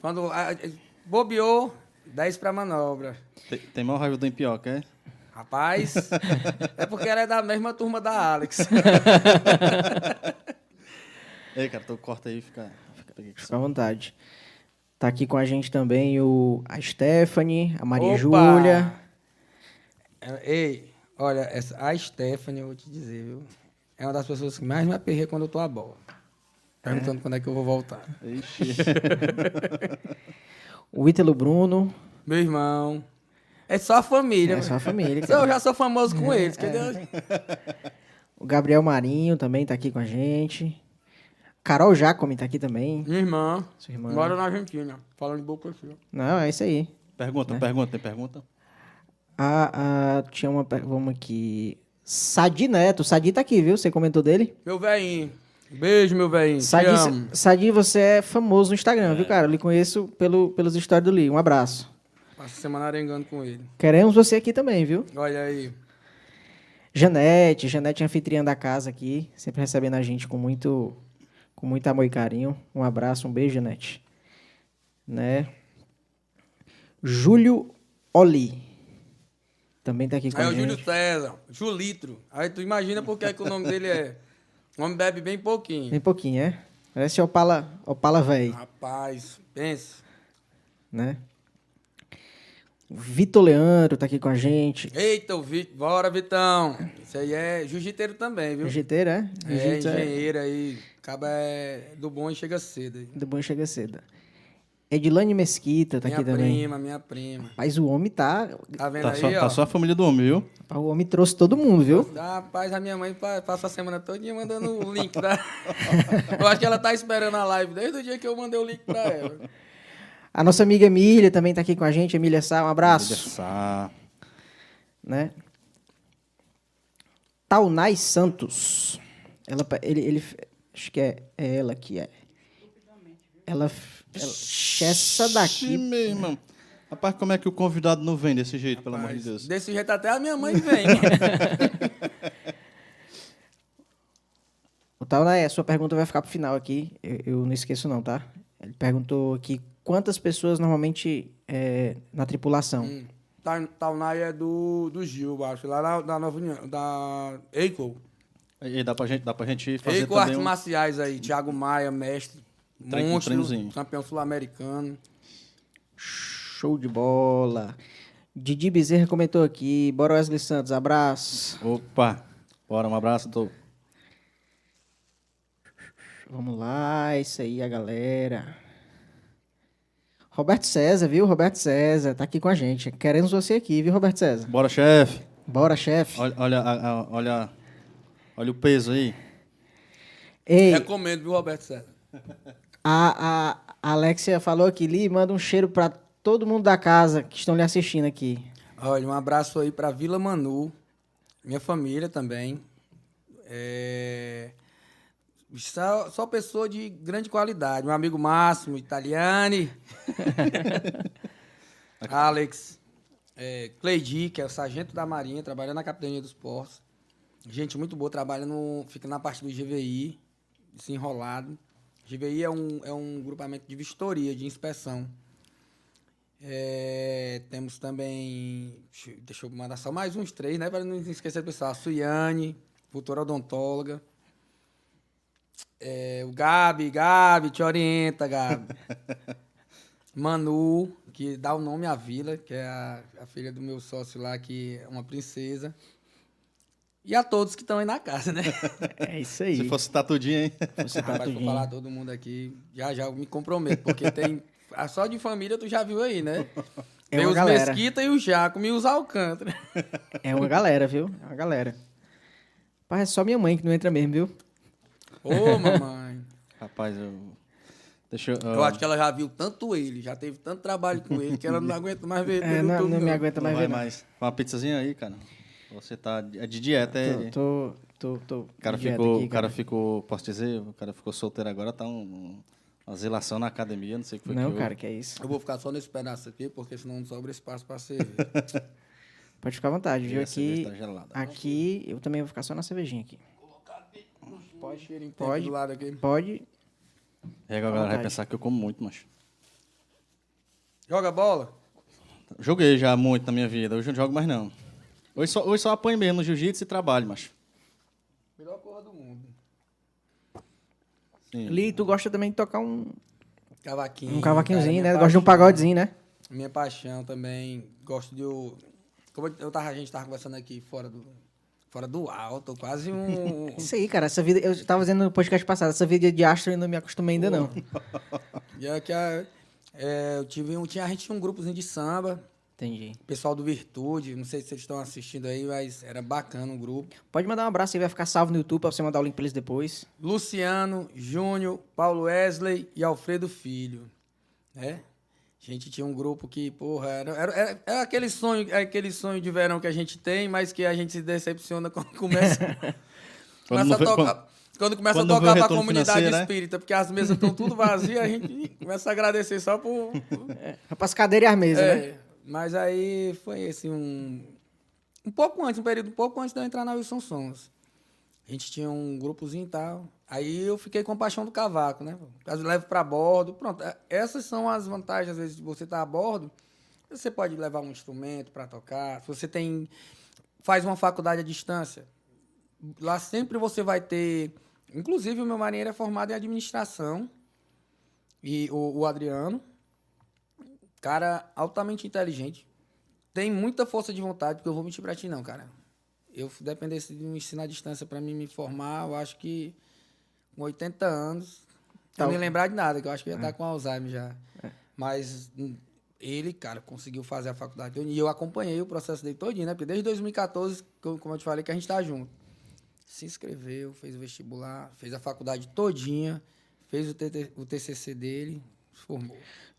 Quando a- a- bobeou, 10 pra manobra. Tem, tem maior raiva do Empioca, é? Rapaz, é porque ela é da mesma turma da Alex. Ei, cara, tu corta aí e fica... fica aqui. Fica à vontade. Tá aqui com a gente também o, a Stephanie, a Maria Opa! Júlia. É, Ei, olha, essa, a Stephanie, eu vou te dizer, viu? É uma das pessoas que mais me aperrei quando eu tô a bola. Perguntando quando é que eu vou voltar. Ixi. O Ítalo Bruno. Meu irmão. É só a família. É só a família. Eu já sou famoso com eles, entendeu? O Gabriel Marinho também tá aqui com a gente. Carol Jacome tá aqui também. Minha irmã. Sua irmã. Mora na Argentina. Falando de boca assim. Não, é isso aí. Pergunta, pergunta, tem pergunta? Ah, ah, tinha uma. Vamos aqui. Sadi Neto. Sadi tá aqui, viu? Você comentou dele? Meu velhinho. Beijo, meu velhinho. Sadi. Sadi, você é famoso no Instagram, viu, cara? Eu lhe conheço pelo, pelos stories do Lee. Um abraço. Passa semana arengando com ele. Queremos você aqui também, viu? Olha aí. Janete, Janete é anfitriã da casa aqui, sempre recebendo a gente com muito, com muito amor e carinho. Um abraço, um beijo, Janete. Né? Júlio Oli. Também tá aqui com Aí a é o gente. Júlio César, Julitro. Aí tu imagina por que, que o nome dele é. O homem bebe bem pouquinho. Tem pouquinho, é? Parece Opala, Opala velho, Rapaz, pensa. né? O Vitor Leandro tá aqui com a gente. Eita, o Vitor. Bora, Vitão. Isso aí é jiu-jiteiro também, viu? Jiu-jiteiro, é? É, Jiu-jitsu é engenheiro aí. Acaba é do bom e chega cedo. aí. do bom chega cedo. Edilane Mesquita tá minha aqui também. prima, minha prima. Mas o homem tá... Tá vendo Tá aí, só, ó? tá só a família do homem, viu? O homem trouxe todo mundo, viu? Rapaz, a minha mãe pa- passa a semana toda mandando o link da. eu acho que ela tá esperando a live desde o dia que eu mandei o link pra ela. A nossa amiga Emília também tá aqui com a gente. Emília Sá, um abraço. Essa... Né? Taunay Santos. Ela, ele, ele, acho que é, é ela que é. Ela essa daqui, meu irmão. Rapaz, como é que o convidado não vem desse jeito, pelo amor de Deus? Desse jeito até a minha mãe vem. o Taunay, a sua pergunta vai ficar pro final aqui. Eu, eu não esqueço não, tá? Ele perguntou aqui quantas pessoas normalmente é, na tripulação. Hum. Ta- Taunay é do, do Gil, eu acho, lá da, da Nova União, da Eico. E dá pra gente, dá pra gente fazer Eico também Artes um... Marciais aí, Thiago Maia, mestre, Tre- monstro, treinozinho. campeão sul-americano. Show de bola. Didi Bezerra comentou aqui. Bora Wesley Santos, abraço. Opa! Bora, um abraço. Tô... Vamos lá, é isso aí, a galera. Roberto César, viu? Roberto César, tá aqui com a gente. Queremos você aqui, viu, Roberto César? Bora, chefe! Bora, chefe. Olha, olha, olha, olha o peso aí. Ei, Recomendo, viu, Roberto César? A, a Alexia falou aqui, Li, manda um cheiro pra todo mundo da casa que estão lhe assistindo aqui. Olha, um abraço aí pra Vila Manu, minha família também. É... Só, só pessoa de grande qualidade. Meu amigo Máximo, Italiani. Alex. É, Cleidi, que é o sargento da Marinha, trabalha na Capitania dos Portos. Gente muito boa, trabalha no. fica na parte do GVI, desenrolado. GVI é um, é um grupamento de vistoria, de inspeção. É, temos também. Deixa, eu- mandar só mais uns três, né? Para não esquecer do pessoal. A Suiane, futura odontóloga. É, o Gabi, Gabi, te orienta, Gabi. Manu, que dá o nome à vila, que é a, a filha do meu sócio lá, que é uma princesa. E a todos que estão aí na casa, né? É isso aí. Se fosse tatudinho, hein? Você tá Rapaz, vou tudinho. falar todo mundo aqui, já já eu me comprometo, porque tem. a Só de família tu já viu aí, né? É tem uma os galera. Mesquita e o Jaco e os Alcântara. É uma galera, viu? É uma galera. Rapaz, é só minha mãe que não entra mesmo, viu? Ô, mamãe. Rapaz, eu. Deixa eu. Eu acho que ela já viu tanto ele, já teve tanto trabalho com ele, que ela não aguenta mais ver É, não, YouTube, não me não. aguenta não mais vai ver. não. mais. Uma pizzazinha aí, cara. Você tá é de dieta, é. Tô, tô, tô, tô O cara, ficou, aqui, o cara ficou, posso dizer, o cara ficou solteiro agora, tá um, uma zelação na academia, não sei o que foi Não, que cara, que é isso. Eu vou ficar só nesse pedaço aqui, porque senão não sobra espaço pra servir. Pode ficar à vontade, viu? a cerveja Aqui, tá aqui eu também vou ficar só na cervejinha aqui. Pode, pode. Pode. do lado aqui. Pode. Agora a galera vai pensar que eu como muito, mas. Joga bola? Joguei já muito na minha vida, hoje eu não jogo mais não. Hoje só, hoje só apanho mesmo no jiu-jitsu e trabalho, mas. Melhor porra do mundo. Sim. Li, tu gosta também de tocar um, Cavaquinho. um cavaquinhozinho, cara, né? Gosta de um pagodezinho, né? Minha paixão também. Gosto de. o- Como eu tava, a gente tava conversando aqui fora do, fora do alto, quase um. Isso aí, cara. Essa vida. Eu tava dizendo no podcast passado, essa vida de astro eu não me acostumei ainda, não. e é que a, é, eu tive um, tinha, a gente tinha um grupozinho de samba, Entendi. pessoal do Virtude, não sei se vocês estão assistindo aí, mas era bacana o grupo. Pode mandar um abraço aí, vai ficar salvo no YouTube pra você mandar o link pra eles depois. Luciano, Júnior, Paulo Wesley e Alfredo Filho, né? A gente tinha um grupo que, porra, era, era, era- era aquele sonho, é aquele sonho de verão que a gente tem, mas que a gente se decepciona quando começa, Quando começa a tocar. Quando, começa quando a tocar pra retorno comunidade né? espírita, porque as mesas estão tudo vazias, a gente começa a agradecer só por. Rapaz, cadeira e as mesas, né? Mas aí foi assim, um. Um pouco antes, um período um pouco antes de eu entrar na Wilson Sons. A gente tinha um grupozinho e tal. Aí eu fiquei com a paixão do cavaco, né? Eu levo para bordo. Pronto, é- essas são as vantagens, às vezes, de você estar a bordo. Você pode levar um instrumento para tocar. Se você tem. Faz uma faculdade à distância. Lá sempre você vai ter. Inclusive, o meu marinheiro é formado em administração. E o, o Adriano. Cara altamente inteligente. Tem muita força de vontade, porque eu vou mentir pra ti, não, cara. Eu se dependesse de um ensino à distância pra mim me formar, eu acho que com 80 anos. Tá eu o- nem lembrar de nada, que eu acho que eu ia estar com Alzheimer já. Mas hum, ele, cara, conseguiu fazer a faculdade. E eu acompanhei o processo dele todinho, né? Porque desde 2014, co- como eu te falei, que a gente tá junto. Se inscreveu, fez o vestibular, fez a faculdade todinha, fez o, TT o TCC dele, formou.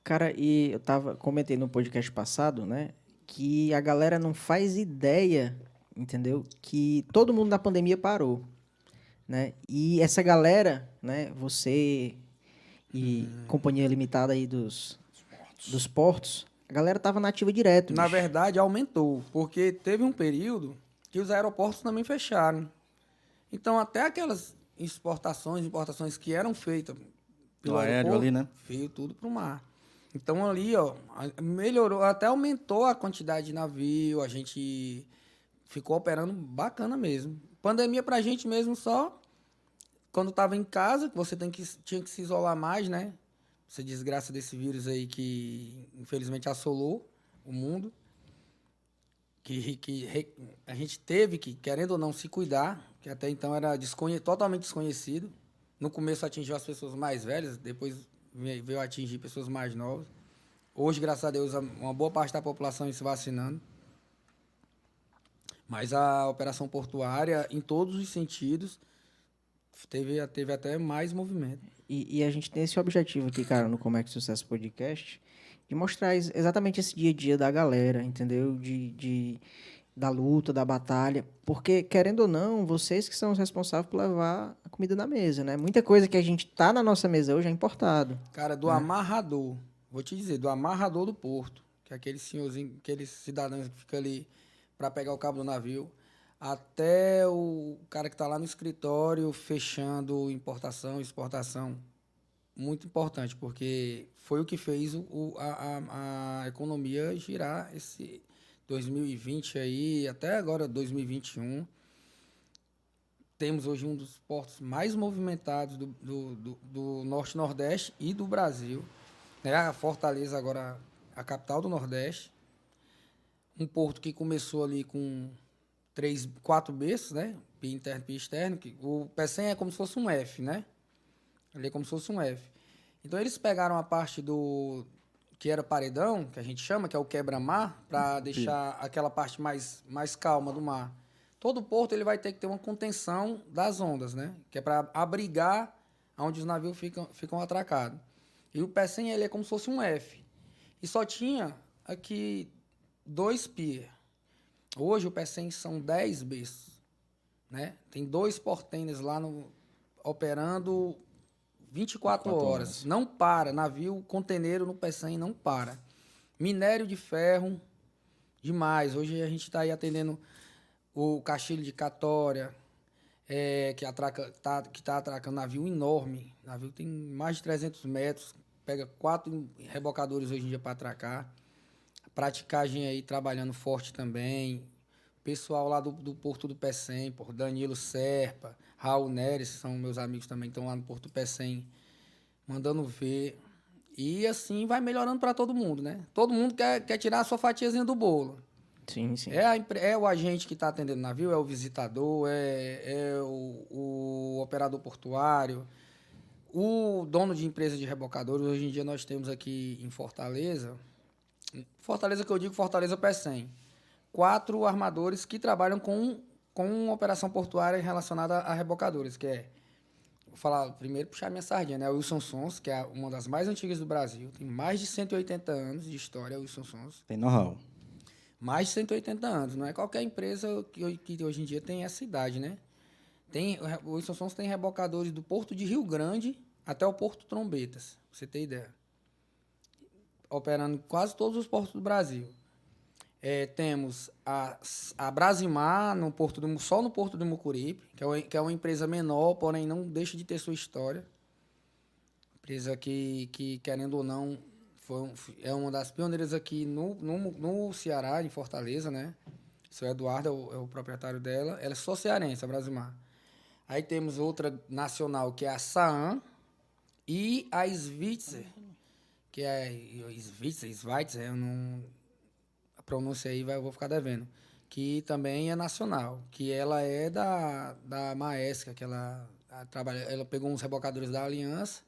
Cara, e eu tava, comentei no podcast passado, né? Que a galera não faz ideia, entendeu? Que todo mundo na pandemia parou, né? E essa galera, né? Você e companhia limitada aí dos, dos portos, a galera tava nativa direto. Na bicho. verdade, aumentou, porque teve um período que os aeroportos também fecharam. Então, até aquelas exportações, importações que eram feitas pelo aéreo aeroporto, ali, né? veio tudo para o mar. Então, ali, ó, melhorou, até aumentou a quantidade de navio, a gente ficou operando bacana mesmo. Pandemia pra gente mesmo só quando tava em casa, que você tem que, tinha que se isolar mais, né? Essa desgraça desse vírus aí que infelizmente assolou o mundo. Que, que a gente teve que, querendo ou não, se cuidar, que até então era desconhe totalmente desconhecido. No começo atingiu as pessoas mais velhas, depois veio atingir pessoas mais novas. Hoje, graças a Deus, uma boa parte da população se vacinando. Mas a operação portuária, em todos os sentidos, teve, teve até mais movimento. E, e a gente tem esse objetivo aqui, cara, no Como é que Sucesso Podcast, de mostrar ex- exatamente esse dia a dia da galera, entendeu? De, de, da luta, da batalha. Porque, querendo ou não, vocês que são os responsáveis por levar a comida na mesa, né? Muita coisa que a gente tá na nossa mesa hoje é importado. Cara, do amarrador, vou te dizer, do amarrador do porto, que é aquele senhorzinho, aqueles cidadãos que fica ali para pegar o cabo do navio, até o cara que está lá no escritório fechando importação, exportação. Muito importante, porque foi o que fez o- a, a- a economia girar esse 2020 aí, até agora 2021. Temos hoje um dos portos mais movimentados do, do, do- do Norte-Nordeste e do Brasil. Né? A Fortaleza, agora, a capital do Nordeste. Um porto que começou ali com três, quatro berços, né? Pia interno, pia externo. Que o P100 é como se fosse um F, né? Ali é como se fosse um F. Então eles pegaram a parte do que era paredão, que a gente chama, que é o quebra-mar, para deixar aquela parte mais, mais calma do mar. todo porto ele vai ter que ter uma contenção das ondas, né? Que é para abrigar onde os navios ficam, ficam atracados. E o P100 ele é como se fosse um F. E só tinha aqui dois pier. Hoje o P100 são 10 Bs. Né? Tem dois portêneres lá no, operando 24 horas. horas. Não para. Navio, conteneiro no P100 não para. Minério de ferro, demais. Hoje a gente está aí atendendo o Castilho de Catória, é, que atraca, tá, que está atracando navio enorme. Navio tem mais de 300 metros, pega quatro rebocadores hoje em dia para atracar. Praticagem aí trabalhando forte também. Pessoal lá do, do Porto do Pecém, por Danilo Serpa, Raul Neres, são meus amigos também, estão lá no Porto Pecém, mandando ver. E assim vai melhorando para todo mundo, né? Todo mundo quer, quer tirar a sua fatiazinha do bolo. Sim, sim. É, a é o agente que está atendendo o navio, é o visitador, é, é o, o operador portuário, o dono de empresa de rebocadores. Hoje em dia nós temos aqui em Fortaleza, Fortaleza que eu digo Fortaleza P100, quatro armadores que trabalham com, com operação portuária relacionada a rebocadores, que é, vou falar primeiro, puxar minha sardinha, né? O Wilson Sons, que é uma das mais antigas do Brasil, tem mais de 180 anos de história, o Wilson Sons Tem know-how. mais de 180 anos. Não é qualquer empresa que, que hoje em dia tem essa idade, né? Tem, o Wilson Sons tem rebocadores do Porto de Rio Grande até o Porto Trombetas, pra você ter ideia. Operando em quase todos os portos do Brasil. É, temos a, a Brasimar, no porto do, só no Porto do Mucuripe, que é, uma- que é uma empresa menor, porém não deixa de ter sua história. Empresa que, que querendo ou não, foi, é uma das pioneiras aqui no, no, no Ceará, em Fortaleza, né? O seu Eduardo é o, é o proprietário dela. Ela é só cearense, a Brasimar. Aí temos outra nacional, que é a Saan, e a Svitzer, que é Svitzer, Schweitzer, eu não, pronúncia aí vai, eu vou ficar devendo, que também é nacional, que ela é da, da Maesca, que ela, trabalha, ela pegou uns rebocadores da Aliança,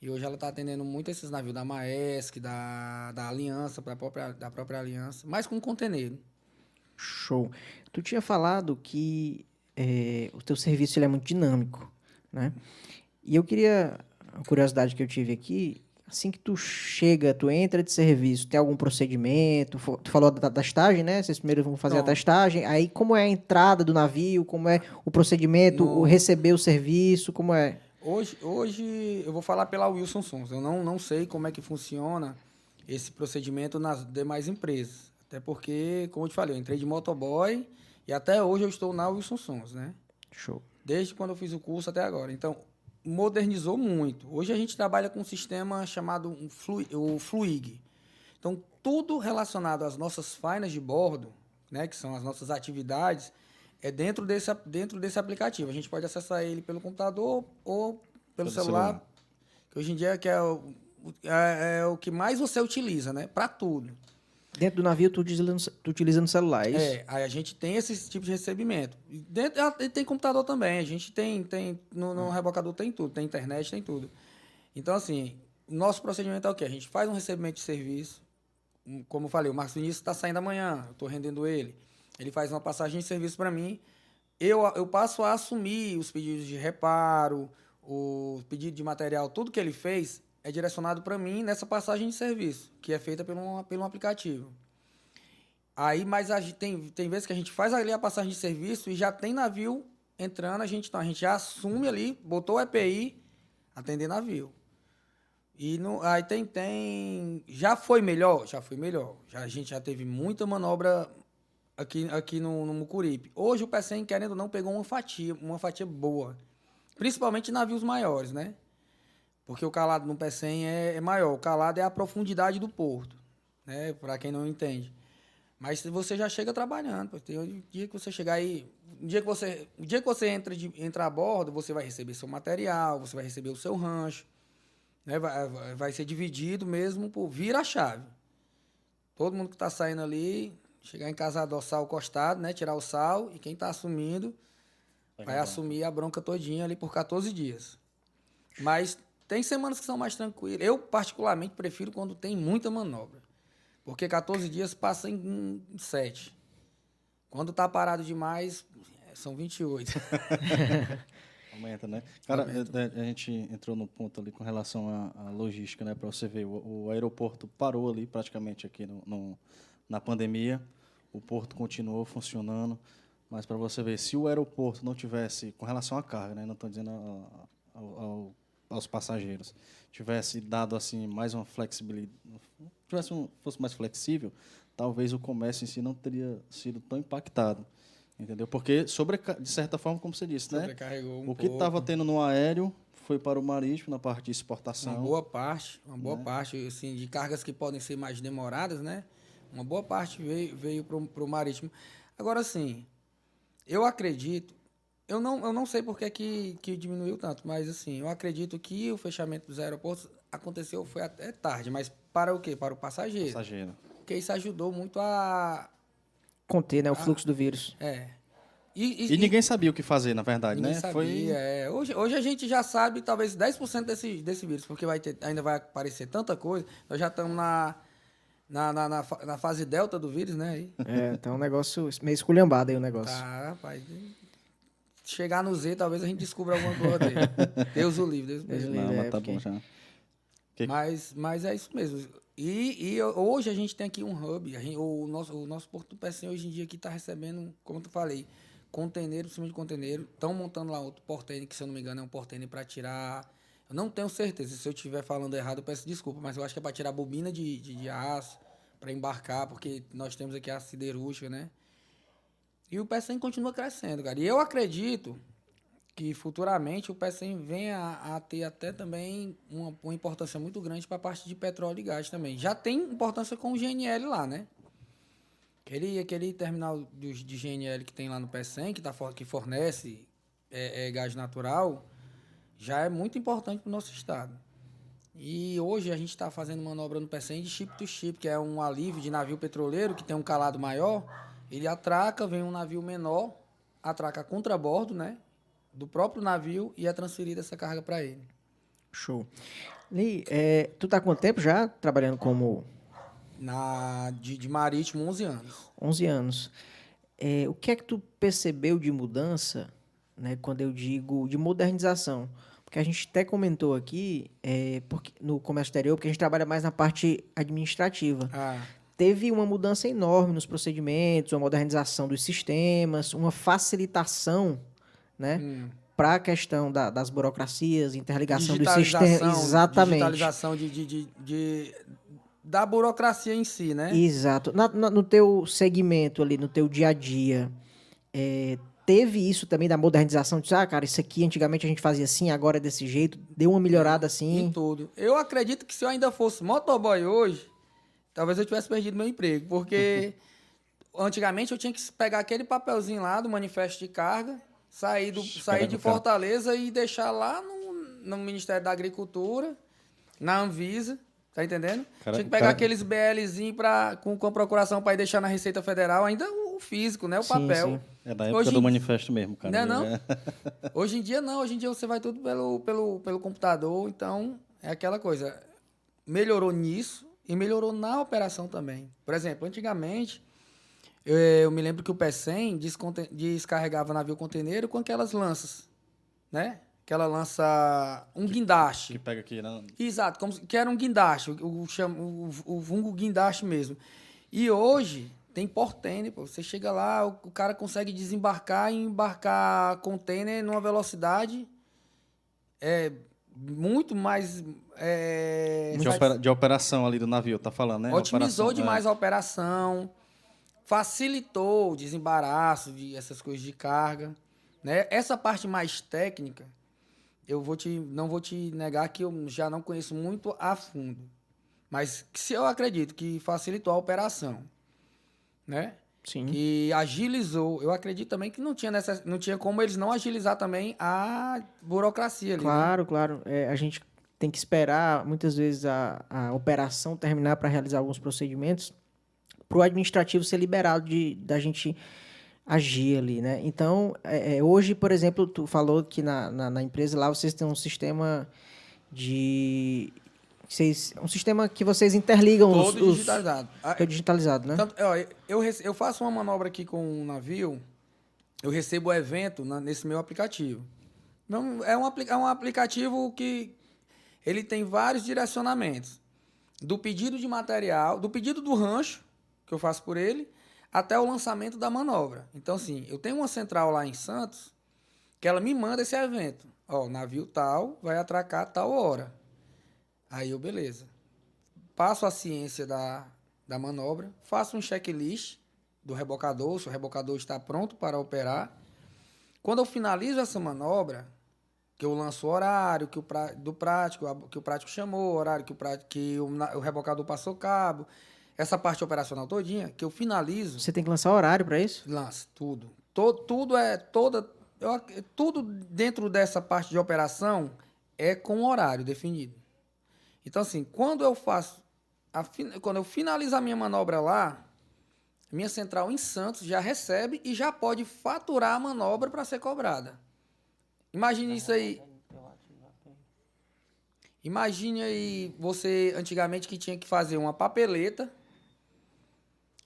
e hoje ela está atendendo muito esses navios da Maesc, da, da Aliança, da própria, da própria Aliança, mas com conteneiro. Show. Tu tinha falado que eh, o teu serviço ele é muito dinâmico, né? E eu queria, a curiosidade que eu tive aqui, assim que tu chega, tu entra de serviço, tem algum procedimento? Tu falou da testagem, né? Vocês primeiro vão fazer a testagem, aí como é a entrada do navio, como é o procedimento, o No- receber o serviço, como é? Hoje, hoje eu vou falar pela Wilson Sons. Eu não, não sei como é que funciona esse procedimento nas demais empresas. Até porque, como eu te falei, eu entrei de motoboy e até hoje eu estou na Wilson Sons, né? Show. Desde quando eu fiz o curso até agora. Então, modernizou muito. Hoje a gente trabalha com um sistema chamado o Fluig. Então, tudo relacionado às nossas fainas de bordo, né, que são as nossas atividades, é dentro desse, dentro desse aplicativo. A gente pode acessar ele pelo computador ou pelo Pelo celular, celular. que hoje em dia que é, o, o- é, é o que mais você utiliza, né, para tudo. Dentro do navio tu utiliza, no- tu utiliza no celular, é isso? É, a gente tem esse tipo de recebimento. Dentro, ah, tem computador também. A gente tem, tem no, no rebocador tem tudo, tem internet, tem tudo. Então, assim, nosso procedimento é o quê? A gente faz um recebimento de serviço. Como eu falei, o Marcos Vinícius está saindo amanhã, eu estou rendendo ele. Ele faz uma passagem de serviço para mim. Eu, eu passo a assumir os pedidos de reparo, o pedido de material, tudo que ele fez é direcionado para mim nessa passagem de serviço, que é feita pelo, pelo aplicativo. Aí, mas a tem, tem vezes que a gente faz ali a passagem de serviço e já tem navio entrando, a gente, não, a gente já assume ali, botou o EPI, atender navio. E no, aí tem, tem. Já foi melhor? Já foi melhor. Já, a gente já teve muita manobra aqui, aqui no, no Mucuripe. Hoje o PCM, querendo ou não, pegou uma fatia, uma fatia boa. Principalmente navios maiores, né? Porque o calado no PCM é, é maior. O calado é a profundidade do porto, né? Para quem não entende. Mas você já chega trabalhando. pô. Tem um dia que você chegar aí. Um dia que você, o dia que você entra, de, entra a bordo, você vai receber seu material, você vai receber o seu rancho. Né? Vai, vai- vai ser dividido mesmo por vira a chave. Todo mundo que está saindo ali, chegar em casa, adoçar o costado, né? Tirar o sal, e quem está assumindo vai assumir a bronca todinha ali por 14 dias. Mas tem semanas que são mais tranquilas. Eu, particularmente, prefiro quando tem muita manobra. Porque 14 dias passa em 7. Quando tá parado demais, são 28. Aumenta, né? Cara, é, a, a gente entrou no ponto ali com relação à, à logística, né? Para você ver, o, o aeroporto parou ali praticamente aqui no, no- na pandemia. O porto continuou funcionando. Mas para você ver, se o aeroporto não tivesse, com relação à carga, né? Não estou dizendo a- ao- ao- aos passageiros, tivesse dado assim mais uma flexibilidade, tivesse um, fosse mais flexível, talvez o comércio em si não teria sido tão impactado. Entendeu? Porque, sobre, de certa forma, como você disse, né? Um o que estava tendo no aéreo foi para o marítimo, na parte de exportação. Uma boa parte, uma boa Né? parte, assim, de cargas que podem ser mais demoradas, né? Uma boa parte veio, veio para o marítimo. Agora, assim, eu acredito, eu não, eu não sei por que, que, que diminuiu tanto, mas, assim, eu acredito que o fechamento dos aeroportos aconteceu, foi até tarde, mas para o quê? Para o passageiro. passageiro. Porque isso ajudou muito a... Conter, né, o fluxo do vírus. É. E, E ninguém sabia o que fazer, na verdade, Ninguém né? sabia. Foi é. hoje, hoje a gente já sabe talvez 10% desse, desse vírus, porque vai ter, ainda vai aparecer tanta coisa. Nós já estamos na, na, na, na, na fase delta do vírus, né? Aí, É, tá um negócio meio esculhambado aí o negócio. tá, rapaz. Chegar no Z, talvez a gente descubra alguma coisa dele. Deus o livre, Deus o Deus o livre. Não, é, mas tá porque- bom já. Que- Mas, mas é isso mesmo. E, e hoje a gente tem aqui um hub. A gente- o, nosso, o nosso Porto do Pecém hoje em dia aqui está recebendo, como eu falei, conteneiro, por cima de conteneiro. Estão montando lá outro portene, que se eu não me engano é um portene para tirar. Eu não tenho certeza. Se eu estiver falando errado, eu peço desculpa, mas eu acho que é para tirar bobina de, de, de aço, para embarcar, porque nós temos aqui a siderúrgica, né? E o PECEM continua crescendo, cara. E eu acredito que futuramente o PECEM venha a, ter até também uma, uma importância muito grande para a parte de petróleo e gás também. Já tem importância com o GNL lá, né? Aquele, aquele terminal de, de GNL que tem lá no PECEM, que, tá, que fornece é, é, gás natural, já é muito importante para o nosso estado. E hoje a gente está fazendo manobra no PECEM de chip to chip, que é um alívio de navio petroleiro que tem um calado maior. Ele atraca, vem um navio menor, atraca contrabordo, né? Do próprio navio e é transferida essa carga para ele. Show. Li, é, tu tá há quanto tempo já trabalhando como Na, de, de marítimo, 11 anos. 11 anos. É, o que é que tu percebeu de mudança, né, quando eu digo de modernização? Porque a gente até comentou aqui é, porque, no comércio exterior, porque a gente trabalha mais na parte administrativa. Ah, Teve uma mudança enorme nos procedimentos, uma modernização dos sistemas, uma facilitação né, hum. para a questão da- das burocracias, interligação dos sistemas. Exatamente. Digitalização de, de, de, de- da burocracia em si, né? Exato. Na- na- no teu segmento ali, no teu dia a dia, é, teve isso também da modernização? De, ah, cara, isso aqui antigamente a gente fazia assim, agora é desse jeito. Deu uma melhorada Em assim. tudo. Eu acredito que se eu ainda fosse motoboy hoje, talvez eu tivesse perdido meu emprego, porque antigamente eu tinha que pegar aquele papelzinho lá do manifesto de carga, sair, do, sair de. Fortaleza e deixar lá no, no Ministério da Agricultura, na Anvisa, tá entendendo? Cara- tinha que pegar cara- aqueles BLzinhos pra, com, com a procuração para ir deixar na Receita Federal, ainda o físico, né? O papel. sim. É da época Hoje do em- manifesto mesmo, cara. Não é não? Hoje em dia não, hoje em dia você vai tudo pelo, pelo, pelo computador, então é aquela coisa. Melhorou nisso e melhorou na operação também. Por exemplo, antigamente, eu, eu me lembro que o P100 desconte- descarregava navio conteneiro com aquelas lanças, né? Aquela lança, um guindaste. Que pega aqui, né? Exato, como que era um guindaste, o, o, o vulgo guindaste mesmo. E hoje tem portene, pô. Você chega lá, o, o cara consegue desembarcar e embarcar container numa velocidade é, muito mais. É, De, opera- de operação ali do navio, tá falando, né? Otimizou Operação, demais é. a operação, facilitou o desembaraço de essas coisas de carga. Né? Essa parte mais técnica, eu vou te, não vou te negar que eu já não conheço muito a fundo. Mas se eu acredito que facilitou a operação, né? Sim. Que agilizou. Eu acredito também que não tinha, necess... não tinha como eles não agilizar também a burocracia ali. né? Claro, claro. É, a gente tem que esperar, muitas vezes, a, a operação terminar para realizar alguns procedimentos para o administrativo ser liberado de, da gente agir ali, né? Então, é, é, hoje, por exemplo, tu falou que na, na, na empresa lá vocês têm um sistema de Vocês, é um sistema que vocês interligam os, Todo os digitalizado. Ah, que é digitalizado, né? Tanto- ó, eu, eu faço uma manobra aqui com um navio, eu recebo o evento na- nesse meu aplicativo. Não, é, um, é um aplicativo que ele tem vários direcionamentos. Do pedido de material, do pedido do rancho, que eu faço por ele, até o lançamento da manobra. Então, assim, eu tenho uma central lá em Santos que ela me manda esse evento. Ó, navio tal vai atracar tal hora. Aí eu, beleza passo a ciência da, da manobra, faço um checklist do rebocador, se o rebocador está pronto para operar. Quando eu finalizo essa manobra, que eu lanço o horário que o pra- do prático, que o prático chamou, o horário que o, prático, que o, o rebocador passou cabo, essa parte operacional todinha, que eu finalizo, Você tem que lançar horário para isso? lança tudo. To- tudo é toda eu tudo dentro dessa parte de operação é com horário definido. Então assim, quando eu faço a quando eu finalizo a minha manobra lá, minha central em Santos já recebe e já pode faturar a manobra para ser cobrada. Imagine isso aí. Imagine aí você antigamente que tinha que fazer uma papeleta.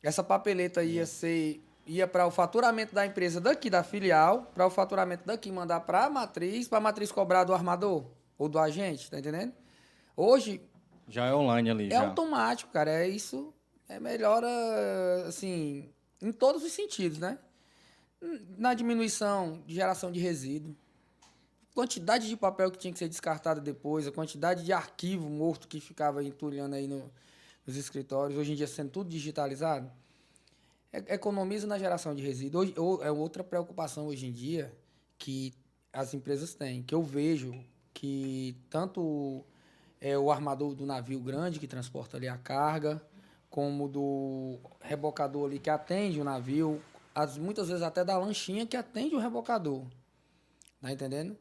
Essa papeleta ia ser ia para o faturamento da empresa daqui da filial, para o faturamento daqui mandar para a matriz, para a matriz cobrar do armador ou do agente, tá entendendo? Hoje Já é online ali, é já. automático, cara. É isso. É melhora, assim, em todos os sentidos, né? Na diminuição de geração de resíduo, quantidade de papel que tinha que ser descartado depois, a quantidade de arquivo morto que ficava entulhando aí no- nos escritórios, hoje em dia sendo tudo digitalizado, é- economiza na geração de resíduo. Hoje, é outra preocupação hoje em dia que as empresas têm, que eu vejo que tanto é, o armador do navio grande que transporta ali a carga, como do rebocador ali que atende o navio, as, muitas vezes até da lanchinha que atende o rebocador. Tá entendendo?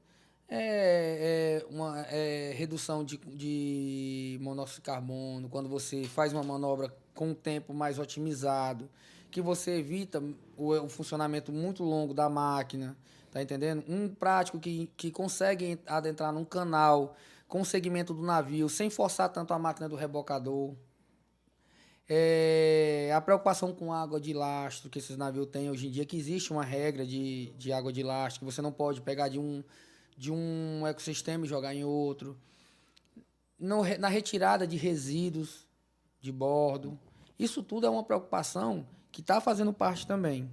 É, é uma é redução de, de monóxido de carbono, quando você faz uma manobra com um tempo mais otimizado, que você evita o, o funcionamento muito longo da máquina, tá entendendo? Um prático que, que consegue adentrar num canal com o segmento do navio, sem forçar tanto a máquina do rebocador. É, a preocupação com água de lastro que esses navios têm hoje em dia, que existe uma regra de, de água de lastro, que você não pode pegar de um, de um ecossistema e jogar em outro. No na retirada de resíduos de bordo. Isso tudo é uma preocupação que está fazendo parte também.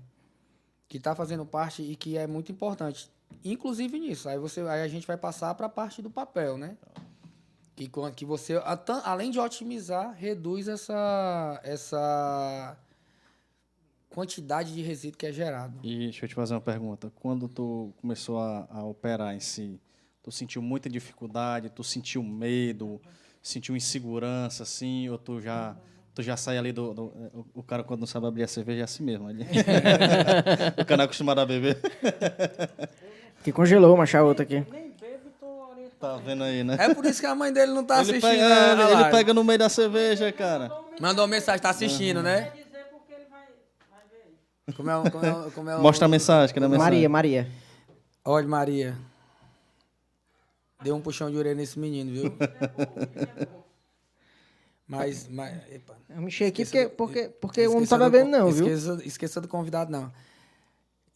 Que está fazendo parte e que é muito importante. Inclusive nisso. Aí, você, aí a gente vai passar para a parte do papel, né? Que, que você, além de otimizar, reduz essa, essa quantidade de resíduo que é gerado. E deixa eu te fazer uma pergunta. Quando tu começou a, a operar em si, tu sentiu muita dificuldade, tu sentiu medo, sentiu insegurança, assim, ou tu já, tu já sai ali do... do- o, o cara quando não sabe abrir a cerveja é assim mesmo. Ele... o cara não é acostumado a beber. Que congelou, a outra aqui. Tá vendo aí, né? É por isso que a mãe dele não tá ele, assistindo. pega, a- a ele, live. pega no meio da cerveja, cara. Mandou mensagem, tá assistindo, né? Como é, o- como é, o- como é o- Mostra a mensagem, cadê a mensagem? Maria, Maria. Olha, Maria. Deu um puxão de orelha nesse menino, viu? Mas, mas epa, Eu mexi aqui Esqueça porque, do- porque, porque eu não esqueça tava do vendo, não, viu? Esqueça, esqueça do convidado, não.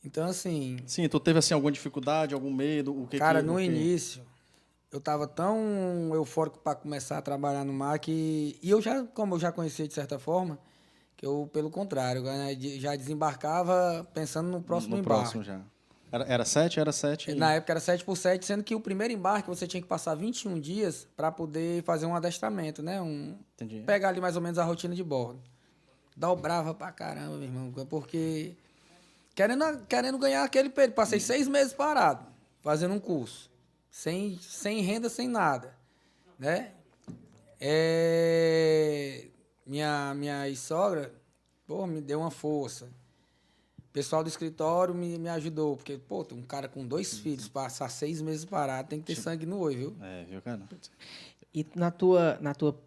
Então, assim, Sim, tu teve assim alguma dificuldade, algum medo? O que cara, que, no que- início, eu tava tão eufórico para começar a trabalhar no mar que. E eu já, como eu já conhecia de certa forma, que eu, pelo contrário, né, já desembarcava pensando no próximo no embarque. próximo já. Era, era sete? Era sete. Na época era 7 por 7, sendo que o primeiro embarque você tinha que passar 21 dias para poder fazer um adestramento, né? Um, Entendi. pegar ali mais ou menos a rotina de bordo. Dobrava pra caramba, meu irmão, porque querendo, querendo ganhar aquele período. Passei seis meses parado, fazendo um curso, sem, sem renda, sem nada, né? É, minha, minha sogra, pô, me deu uma força. O pessoal do escritório me, me ajudou, porque, pô, tem um cara com dois filhos, passar seis meses parado, tem que ter sangue no olho, viu? É, viu, cara? E na tua, na tua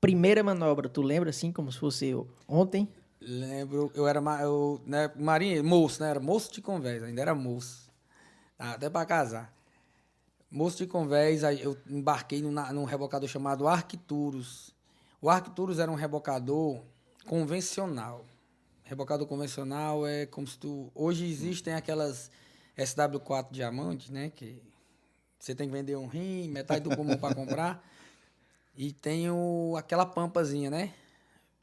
primeira manobra, tu lembra assim, como se fosse ontem? Lembro, eu era eu, né, marinheiro, moço, né? Era moço de conversa, ainda era moço. Até pra casar. Moço de Convés, aí eu embarquei num, num rebocador chamado Arcturus. O Arcturus era um rebocador convencional. Rebocador convencional é como se tu... Hoje existem aquelas SW4 diamante, né? Que você tem que vender um rim, metade do pulmão para comprar. E tem o, aquela pampazinha, né?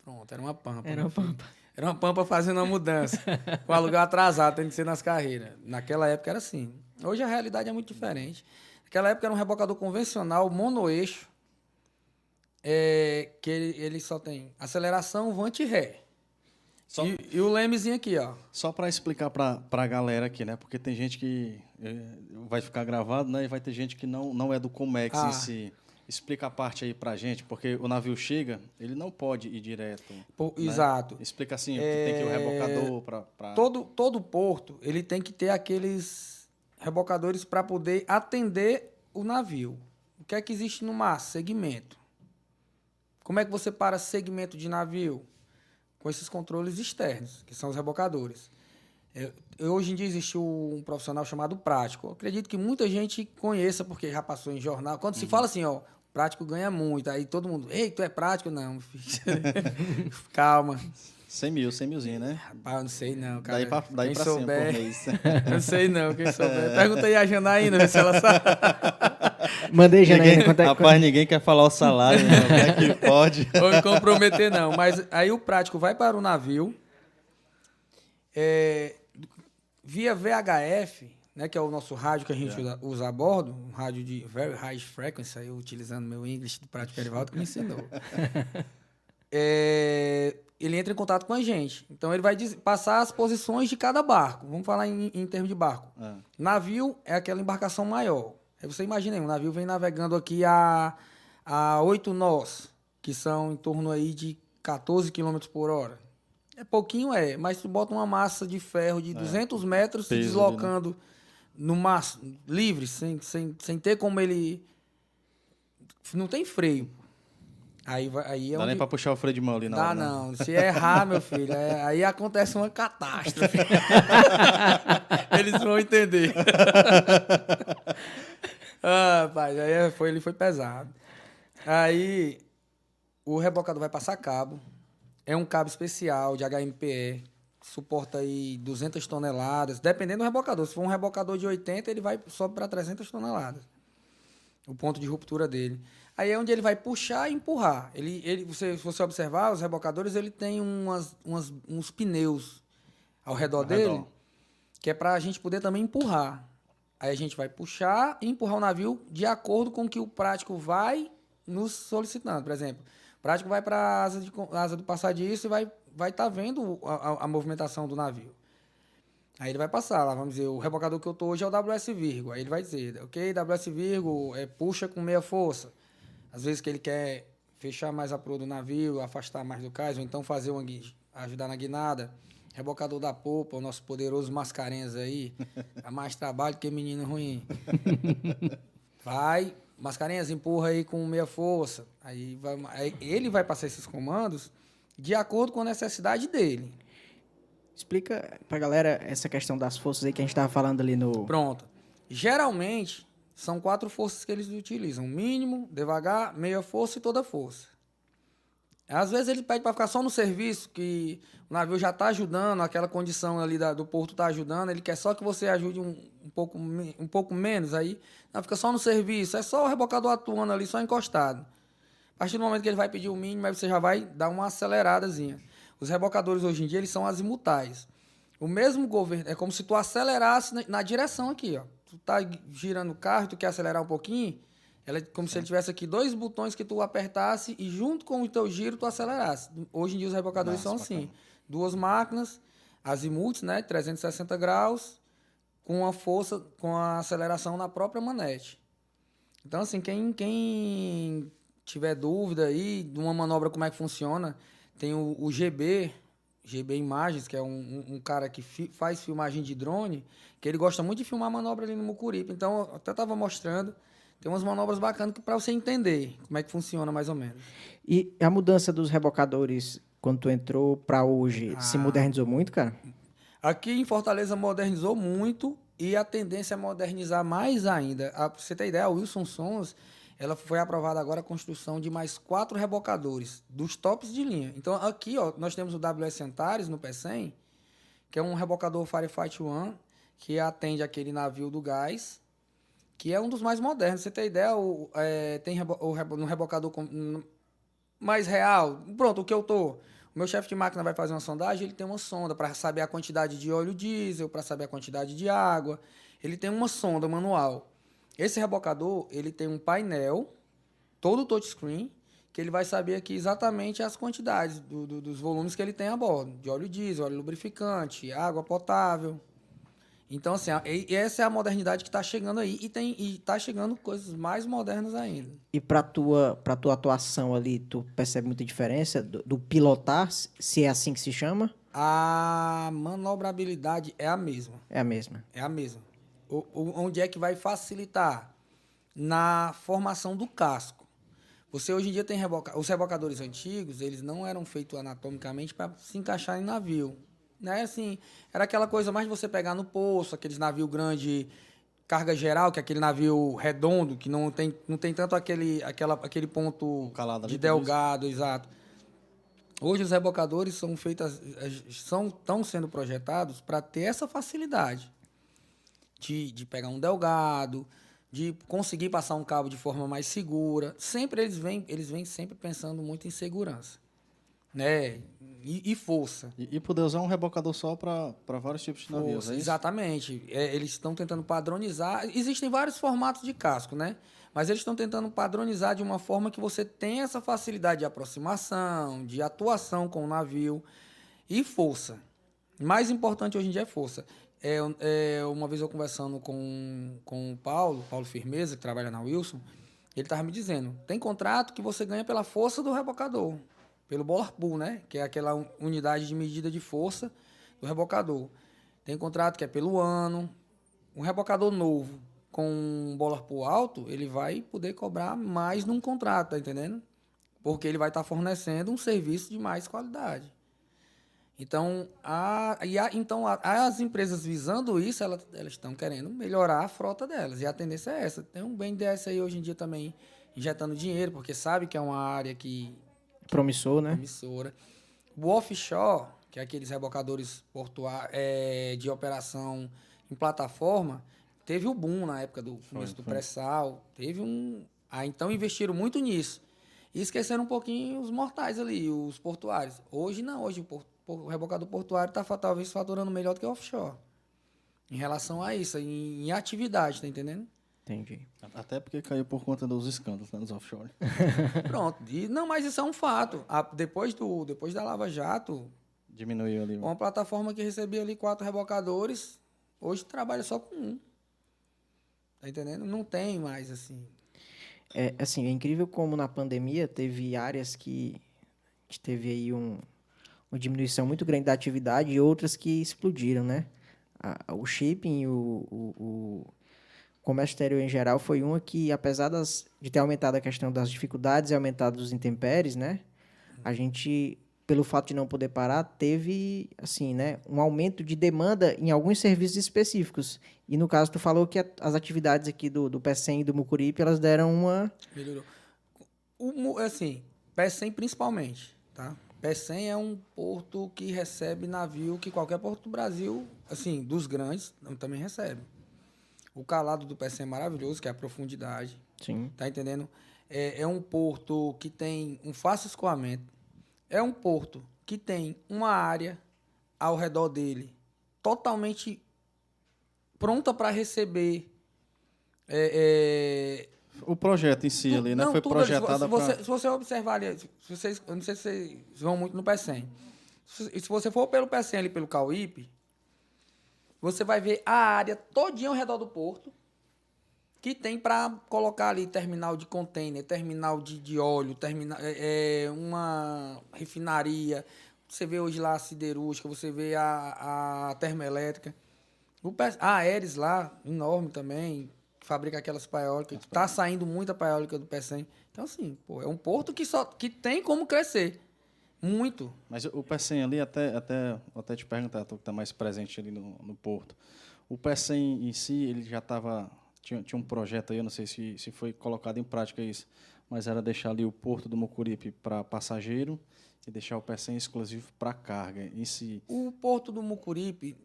Pronto, era uma pampa. Era meu uma pampa. Era uma pampa fazendo uma mudança. com aluguel atrasado, tem que ser nas carreiras. Naquela época era assim. Hoje a realidade é muito diferente. Naquela época era um rebocador convencional, monoeixo, é, que ele, ele só tem aceleração, vante e ré. Só- E, e o lemezinho aqui, ó. Só para explicar para a galera aqui, né? Porque tem gente que eh, vai ficar gravado, né? E vai ter gente que não, não é do Comex Ah. em si. Explica a parte aí pra gente, porque o navio chega, ele não pode ir direto. Pô, né? Exato. Explica assim, que tem que ir o É, rebocador para... Pra... Todo, todo porto, ele tem que ter aqueles rebocadores para poder atender o navio. O que é que existe no mar? Segmento. Como é que você para segmento de navio? Com esses controles externos, que são os rebocadores. É, hoje em dia existe um profissional chamado prático. Eu acredito que muita gente conheça, porque já passou em jornal. Quando se fala assim, ó, prático ganha muito, aí todo mundo, ei, tu é prático? Não, filho. calma. 100 mil, 100 milzinho, né? Rapaz, eu não sei não, cara. Daí pra, daí Quem pra cima souber, por mês. não sei não, quem souber. Pergunta aí a Janaína, vê se ela sabe. Mandei, Janaína, ninguém, quanto é rapaz, ninguém quer falar o salário, né? Como é que pode? Vou me comprometer, não. Mas aí o prático vai para o navio. é, via VHF, né, que é o nosso rádio que a gente usa, usa a bordo, um rádio de very high frequency, aí utilizando meu inglês do prático Erivaldo que me ensinou. É, ele entra em contato com a gente. Então ele vai passar as posições de cada barco. Vamos falar em, em termos de barco. Ah, Navio é aquela embarcação maior. Aí você imagina aí, um navio vem navegando aqui a, a 8 nós, que são em torno aí de 14 km por hora. É pouquinho, é, mas tu bota uma massa de ferro de 200 metros se Peso ali, deslocando no mar livre, sem, sem, sem ter como ele... Não tem freio. Aí, vai, aí é dá nem onde- pra puxar o freio de mão ali na Dá hora, né? não. Se errar, meu filho, é- aí acontece uma catástrofe. Eles vão entender. ah, pai, aí é- foi, ele foi pesado. Aí o rebocador vai passar cabo. É um cabo especial de HMPE. Suporta aí 200 toneladas. Dependendo do rebocador. Se for um rebocador de 80, ele vai sobe para 300 toneladas o ponto de ruptura dele. Aí é onde ele vai puxar e empurrar. Ele, ele, você, se você observar, os rebocadores ele tem umas, umas- uns pneus ao redor Ao dele, redor. que é para a gente poder também empurrar. Aí a gente vai puxar e empurrar o navio de acordo com o que o prático vai nos solicitando. Por exemplo, o prático vai para a asa, de asa do passadiço e vai estar vai tá vendo a, a- a movimentação do navio. Aí ele vai passar lá, vamos dizer, o rebocador que eu tô hoje é o WS Virgo. Aí ele vai dizer, ok, WS Virgo, é, puxa com meia força. Às vezes que ele quer fechar mais a proa do navio, afastar mais do cais, ou então fazer uma, ajudar na guinada. Rebocador da popa, o nosso poderoso Mascarenhas aí. Dá mais trabalho que menino ruim. Vai, Mascarenhas, empurra aí com meia força. Aí, vai, aí ele vai passar esses comandos de acordo com a necessidade dele. Explica pra galera essa questão das forças aí que a gente tava falando ali no. Pronto. Geralmente, são quatro forças que eles utilizam: mínimo, devagar, meia força e toda força. Às vezes ele pede para ficar só no serviço, que o navio já está ajudando, aquela condição ali da- do porto está ajudando, ele quer só que você ajude um, um pouco, um pouco menos, aí não, fica só no serviço, é só o rebocador atuando ali, só encostado. A partir do momento que ele vai pedir o mínimo, aí você já vai dar uma aceleradazinha. Os rebocadores hoje em dia, eles são azimutais. O mesmo governo, é como se tu acelerasse na, na direção aqui, ó. Tu tá girando o carro, tu quer acelerar um pouquinho, ela é como se ele tivesse aqui dois botões que tu apertasse e junto com o teu giro tu acelerasse. Hoje em dia os rebocadores Massa, são assim, bacana. duas máquinas, azimuts, né, 360 graus, com a força, com a aceleração na própria manete. Então, assim, quem, quem tiver dúvida aí de uma manobra, como é que funciona, tem o, o GB, GB Imagens, que é um, um- um cara que fi- faz filmagem de drone, que ele gosta muito de filmar manobra ali no Mucuripe. Então, eu até estava mostrando, tem umas manobras bacanas para você entender como é que funciona mais ou menos. E a mudança dos rebocadores quando tu entrou pra hoje se Ah. modernizou muito, cara? Aqui em Fortaleza modernizou muito E a tendência é modernizar mais ainda. A, pra você ter ideia, a Wilson Sons, ela foi aprovada agora a construção de mais quatro rebocadores, dos tops de linha. Então, aqui, ó, nós temos o WS Antares no P100, que é um rebocador Firefight One, que atende aquele navio do gás, que é um dos mais modernos. Você tem ideia, o, é, tem rebo, o, rebo, no rebocador com, mais real. Pronto, o que eu tô. O meu chefe de máquina vai fazer uma sondagem, ele tem uma sonda para saber a quantidade de óleo diesel, para saber a quantidade de água. Ele tem uma sonda manual. Esse rebocador, ele tem um painel, todo touchscreen, que ele vai saber aqui exatamente as quantidades do- do- dos volumes que ele tem a bordo, de óleo diesel, óleo lubrificante, água potável. Então, assim, e- essa é a modernidade que está chegando aí e tem e tá chegando coisas mais modernas ainda. E pra tua, pra tua atuação ali, tu percebe muita diferença do, do pilotar, se é assim que se chama? A manobrabilidade é a mesma. É a mesma. É a mesma. Onde é que vai facilitar? Na formação do casco. Você hoje em dia tem reboca... os rebocadores antigos, eles não eram feitos anatomicamente para se encaixar em navio. Né? Assim, era aquela coisa mais de você pegar no poço, aqueles navio grande, carga geral, que é aquele navio redondo, que não tem, não tem tanto aquele, aquela, aquele ponto Calado ali, de por isso. delgado, exato. Hoje os rebocadores são feitas, são estão sendo projetados para ter essa facilidade de, de pegar um delgado, de conseguir passar um cabo de forma mais segura. Sempre eles vêm, eles vêm sempre pensando muito em segurança, né? E, e força. E, e poder usar um rebocador só para vários tipos de navios, Força, é exatamente. É, eles estão tentando padronizar. Existem vários formatos de casco, né? Mas eles estão tentando padronizar de uma forma que você tenha essa facilidade de aproximação, de atuação com o navio e força. Mais importante hoje em dia é força. É, é, uma vez eu conversando com, com o Paulo, Paulo Firmeza, que trabalha na Wilson, ele estava me dizendo: tem contrato que você ganha pela força do rebocador, pelo Bolar Pool, né? Que é aquela un- unidade de medida de força do rebocador. Tem contrato que é pelo ano. Um rebocador novo com um Bolar Pool alto, ele vai poder cobrar mais num contrato, tá entendendo? Porque ele vai estar fornecendo um serviço de mais qualidade. Então, a, e a- então a- as empresas visando isso, elas, elas estão querendo melhorar a frota delas. E a tendência é essa. Tem um BNDES aí hoje em dia também injetando dinheiro, porque sabe que é uma área que Promissor, né? emissora. O offshore, que é aqueles rebocadores portuários é, de operação em plataforma, teve o boom na época do começo do pré-sal. Teve um. Ah, então investiram muito nisso. E esqueceram um pouquinho os mortais ali, os portuários. Hoje não, hoje o, por- o rebocador portuário está talvez faturando melhor do que o offshore. Em relação a isso, em, em atividade, tá entendendo? Entendi. Até porque caiu por conta dos escândalos né, nos offshore. Pronto. E, não, mas isso é um fato. A- depois, do, depois da Lava Jato, Diminuiu ali. Uma plataforma que recebia ali quatro rebocadores, hoje trabalha só com um. Tá entendendo? Não tem mais, assim. É, assim, é incrível como na pandemia teve áreas que a gente teve aí um, uma diminuição muito grande da atividade e outras que explodiram, né? A- o shipping, o, o, o comércio exterior em geral foi uma que, apesar das, de ter aumentado a questão das dificuldades e aumentado os intempéries, né? A gente, pelo fato de não poder parar, teve, assim, né? Um aumento de demanda em alguns serviços específicos. E no caso, tu falou que a- as atividades aqui do, do PECEM e do Mucuripe, elas deram uma... Melhorou. O, assim, Pecém principalmente, tá? Pecém é um porto que recebe navio que qualquer porto do Brasil, assim, dos grandes, também recebe. O calado do Pecém é maravilhoso, que é a profundidade. Sim. Tá entendendo? É, é um porto que tem um fácil escoamento. É um porto que tem uma área ao redor dele totalmente pronta para receber. é, é, O projeto em si tu- ali, né? não, Foi projetado para. se você observar ali, se vocês, eu não sei se vocês vão muito no PECEM. Se, se você for pelo PECEM ali, pelo Cauípe, você vai ver a área todinha ao redor do porto que tem para colocar ali terminal de container, terminal de, de óleo, terminal, é, é, uma refinaria. Você vê hoje lá a siderúrgica, você vê a, a termoelétrica. O a Aeres lá, enorme também, fabrica aquelas paiólicas. Está saindo muita paiólica do PECEM. Então, assim, pô, é um porto que, só, que tem como crescer. Muito. Mas o PECEM ali, até, até, até te perguntar, tu que está mais presente ali no, no porto. O PECEM em si, ele já estava. Tinha, tinha um projeto aí, eu não sei se, se foi colocado em prática isso, mas era deixar ali o porto do Mucuripe para passageiro e deixar o PECEM exclusivo para carga. Em si, O porto do Mucuripe,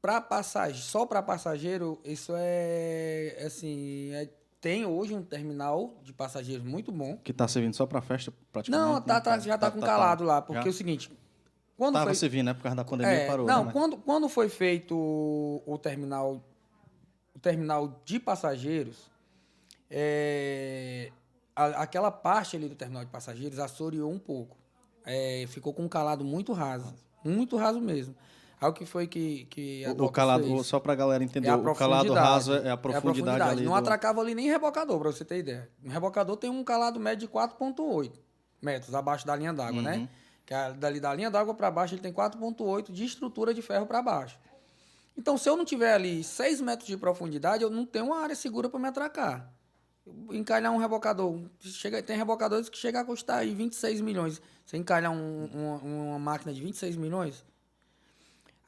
para passageiro, só para passageiro, isso é assim, é- tem hoje um terminal de passageiros muito bom. que está servindo só para festa, praticamente. Não, tá, né? tá- já tá, com calado lá, porque Já? é o seguinte, quando Tava foi servindo, né? Por causa da pandemia É, parou. não, né? Quando, quando foi feito o, o terminal o terminal de passageiros, é, a- aquela parte ali do terminal de passageiros assoreou um pouco. É, ficou com um calado muito raso. Muito raso mesmo. Aí o que foi que, que a O, calado, fez? só para a galera entender, É a o calado profundidade. raso é a profundidade, ali. Não do- atracava ali nem rebocador, para você ter ideia. Um rebocador tem um calado médio de 4,8 metros abaixo da linha d'água, Uhum. né? Que é dali da linha d'água para baixo ele tem 4,8 de estrutura de ferro para baixo. Então, se eu não tiver ali 6 metros de profundidade, eu não tenho uma área segura para me atracar. Encalhar um rebocador, chega, tem rebocadores que chegam a custar aí 26 milhões. Você encalhar um- uma, uma máquina de 26 milhões.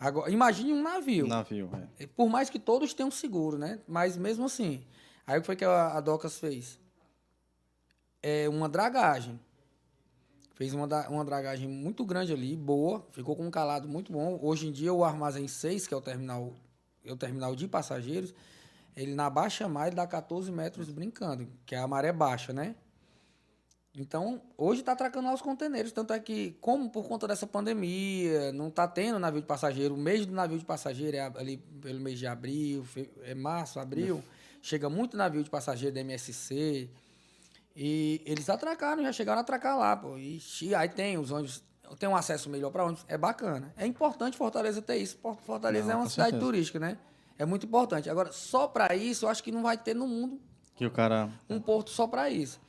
Agora, imagine um navio. Navio, é. Por mais que todos tenham seguro, né? Mas mesmo assim. Aí o que foi que a, a Docas fez? É uma dragagem. Fez uma, uma dragagem muito grande ali, boa, ficou com um calado muito bom. Hoje em dia o armazém 6, que é o terminal, é o terminal de passageiros, ele na baixa mar ele dá 14 metros brincando, que é a maré baixa, né? Então, hoje está atracando lá os conteneiros. Tanto é que, como por conta dessa pandemia, não está tendo navio de passageiro, o mês do navio de passageiro é ali pelo mês de abril, é março, abril, chega muito navio de passageiro da MSC. E eles atracaram, já chegaram a atracar lá, pô. E aí tem os ônibus, tem um acesso melhor para ônibus. É bacana. É importante Fortaleza ter isso. Fortaleza Não, é uma cidade certeza. turística, né? É muito importante. Agora, só para isso, eu acho que não vai ter no mundo Que o cara. um porto só para isso.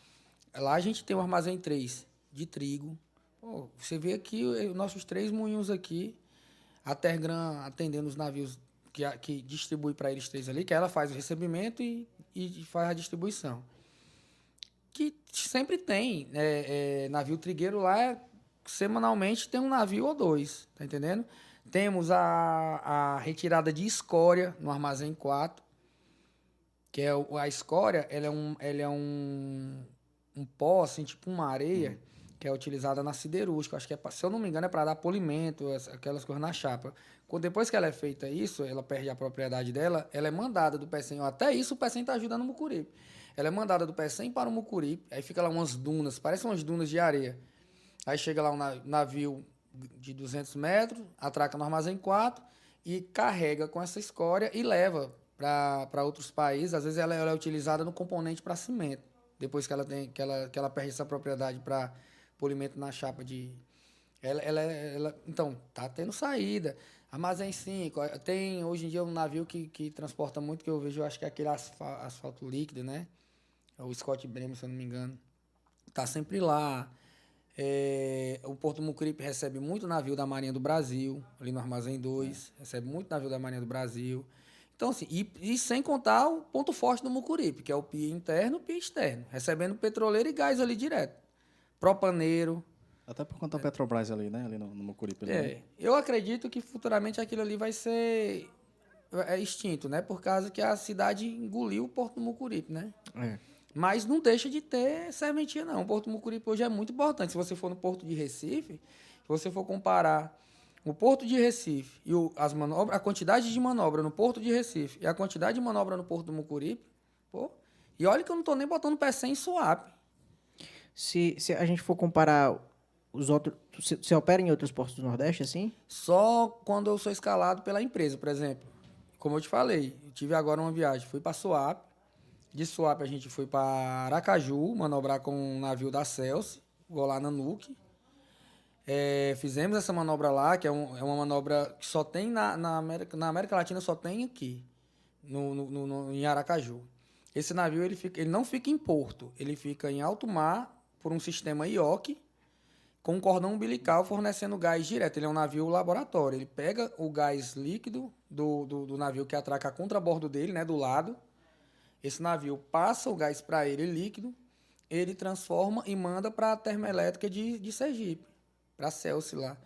Lá a gente tem um armazém 3 de trigo. Pô, você vê aqui eh, os nossos três moinhos aqui, a Tergran atendendo os navios que, que distribui para eles três ali, que ela faz o recebimento e, e faz a distribuição. Que sempre tem é, é, navio trigueiro lá, semanalmente tem um navio ou dois, tá entendendo? Temos a, a retirada de escória no armazém 4, que é a escória, ela é um, ela é um, um pó, assim, tipo uma areia, que é utilizada na siderúrgica. Acho que, é, pra- se eu não me engano, é para dar polimento, aquelas coisas na chapa. Quando, depois que ela é feita isso, ela perde a propriedade dela, ela é mandada do PECEM. Até isso o PECEM está ajudando o Mucuripe. Ela é mandada do PECEM para o Mucuripe, aí fica lá umas dunas, parecem umas dunas de areia. Aí chega lá um na- navio de 200 metros, atraca no armazém 4 e carrega com essa escória e leva para outros países. Às vezes ela, ela é utilizada no componente para cimento, depois que ela, tem, que ela, que ela perde essa propriedade para polimento na chapa de. Ela, ela, ela, então, tá tendo saída. Armazém 5, tem hoje em dia um navio que, que transporta muito, que eu vejo, eu acho que é aquele asfa- asfalto líquido, né? É o Scott Bremer, se eu não me engano. Tá sempre lá. É, o Porto Mucuripe recebe muito navio da Marinha do Brasil, ali no Armazém 2. Recebe muito navio da Marinha do Brasil. Então, assim, e, e sem contar o ponto forte do Mucuripe, que é o PIA interno e o PIA externo. Recebendo petroleiro e gás ali direto. Propaneiro. Até por conta da Petrobras ali, né? Ali no, no Mucuripe. ali? É, eu acredito que futuramente aquilo ali vai ser é, extinto, né? Por causa que a cidade engoliu o Porto do Mucuripe, né? É. Mas não deixa de ter serventia, não. O Porto Mucuripe hoje é muito importante. Se você for no Porto de Recife, se você for comparar o Porto de Recife e o, as manobras, a quantidade de manobra no Porto de Recife e a quantidade de manobra no Porto do Mucuripe, pô. E olha que eu não tô nem botando pé sem swap. Se, se a gente for comparar os outros. Você você opera em outros portos do Nordeste, assim? Só quando eu sou escalado pela empresa, por exemplo. Como eu te falei, eu tive agora uma viagem, fui para Suape. De Suape a gente foi para Aracaju, manobrar com um navio da Celso, vou lá na Nuke. É, fizemos essa manobra lá, que é, um- é uma manobra que só tem na, na, América, na América Latina, só tem aqui, no, no- no- em Aracaju. Esse navio ele, fica, ele não fica em porto, ele fica em alto mar por um sistema IOC, com um cordão umbilical fornecendo gás direto. Ele é um navio laboratório. Ele pega o gás líquido do, do, do navio que atraca contrabordo dele, né, do lado. Esse navio passa o gás para ele líquido, ele transforma e manda para a termoelétrica de, de Sergipe, para a Celsi lá.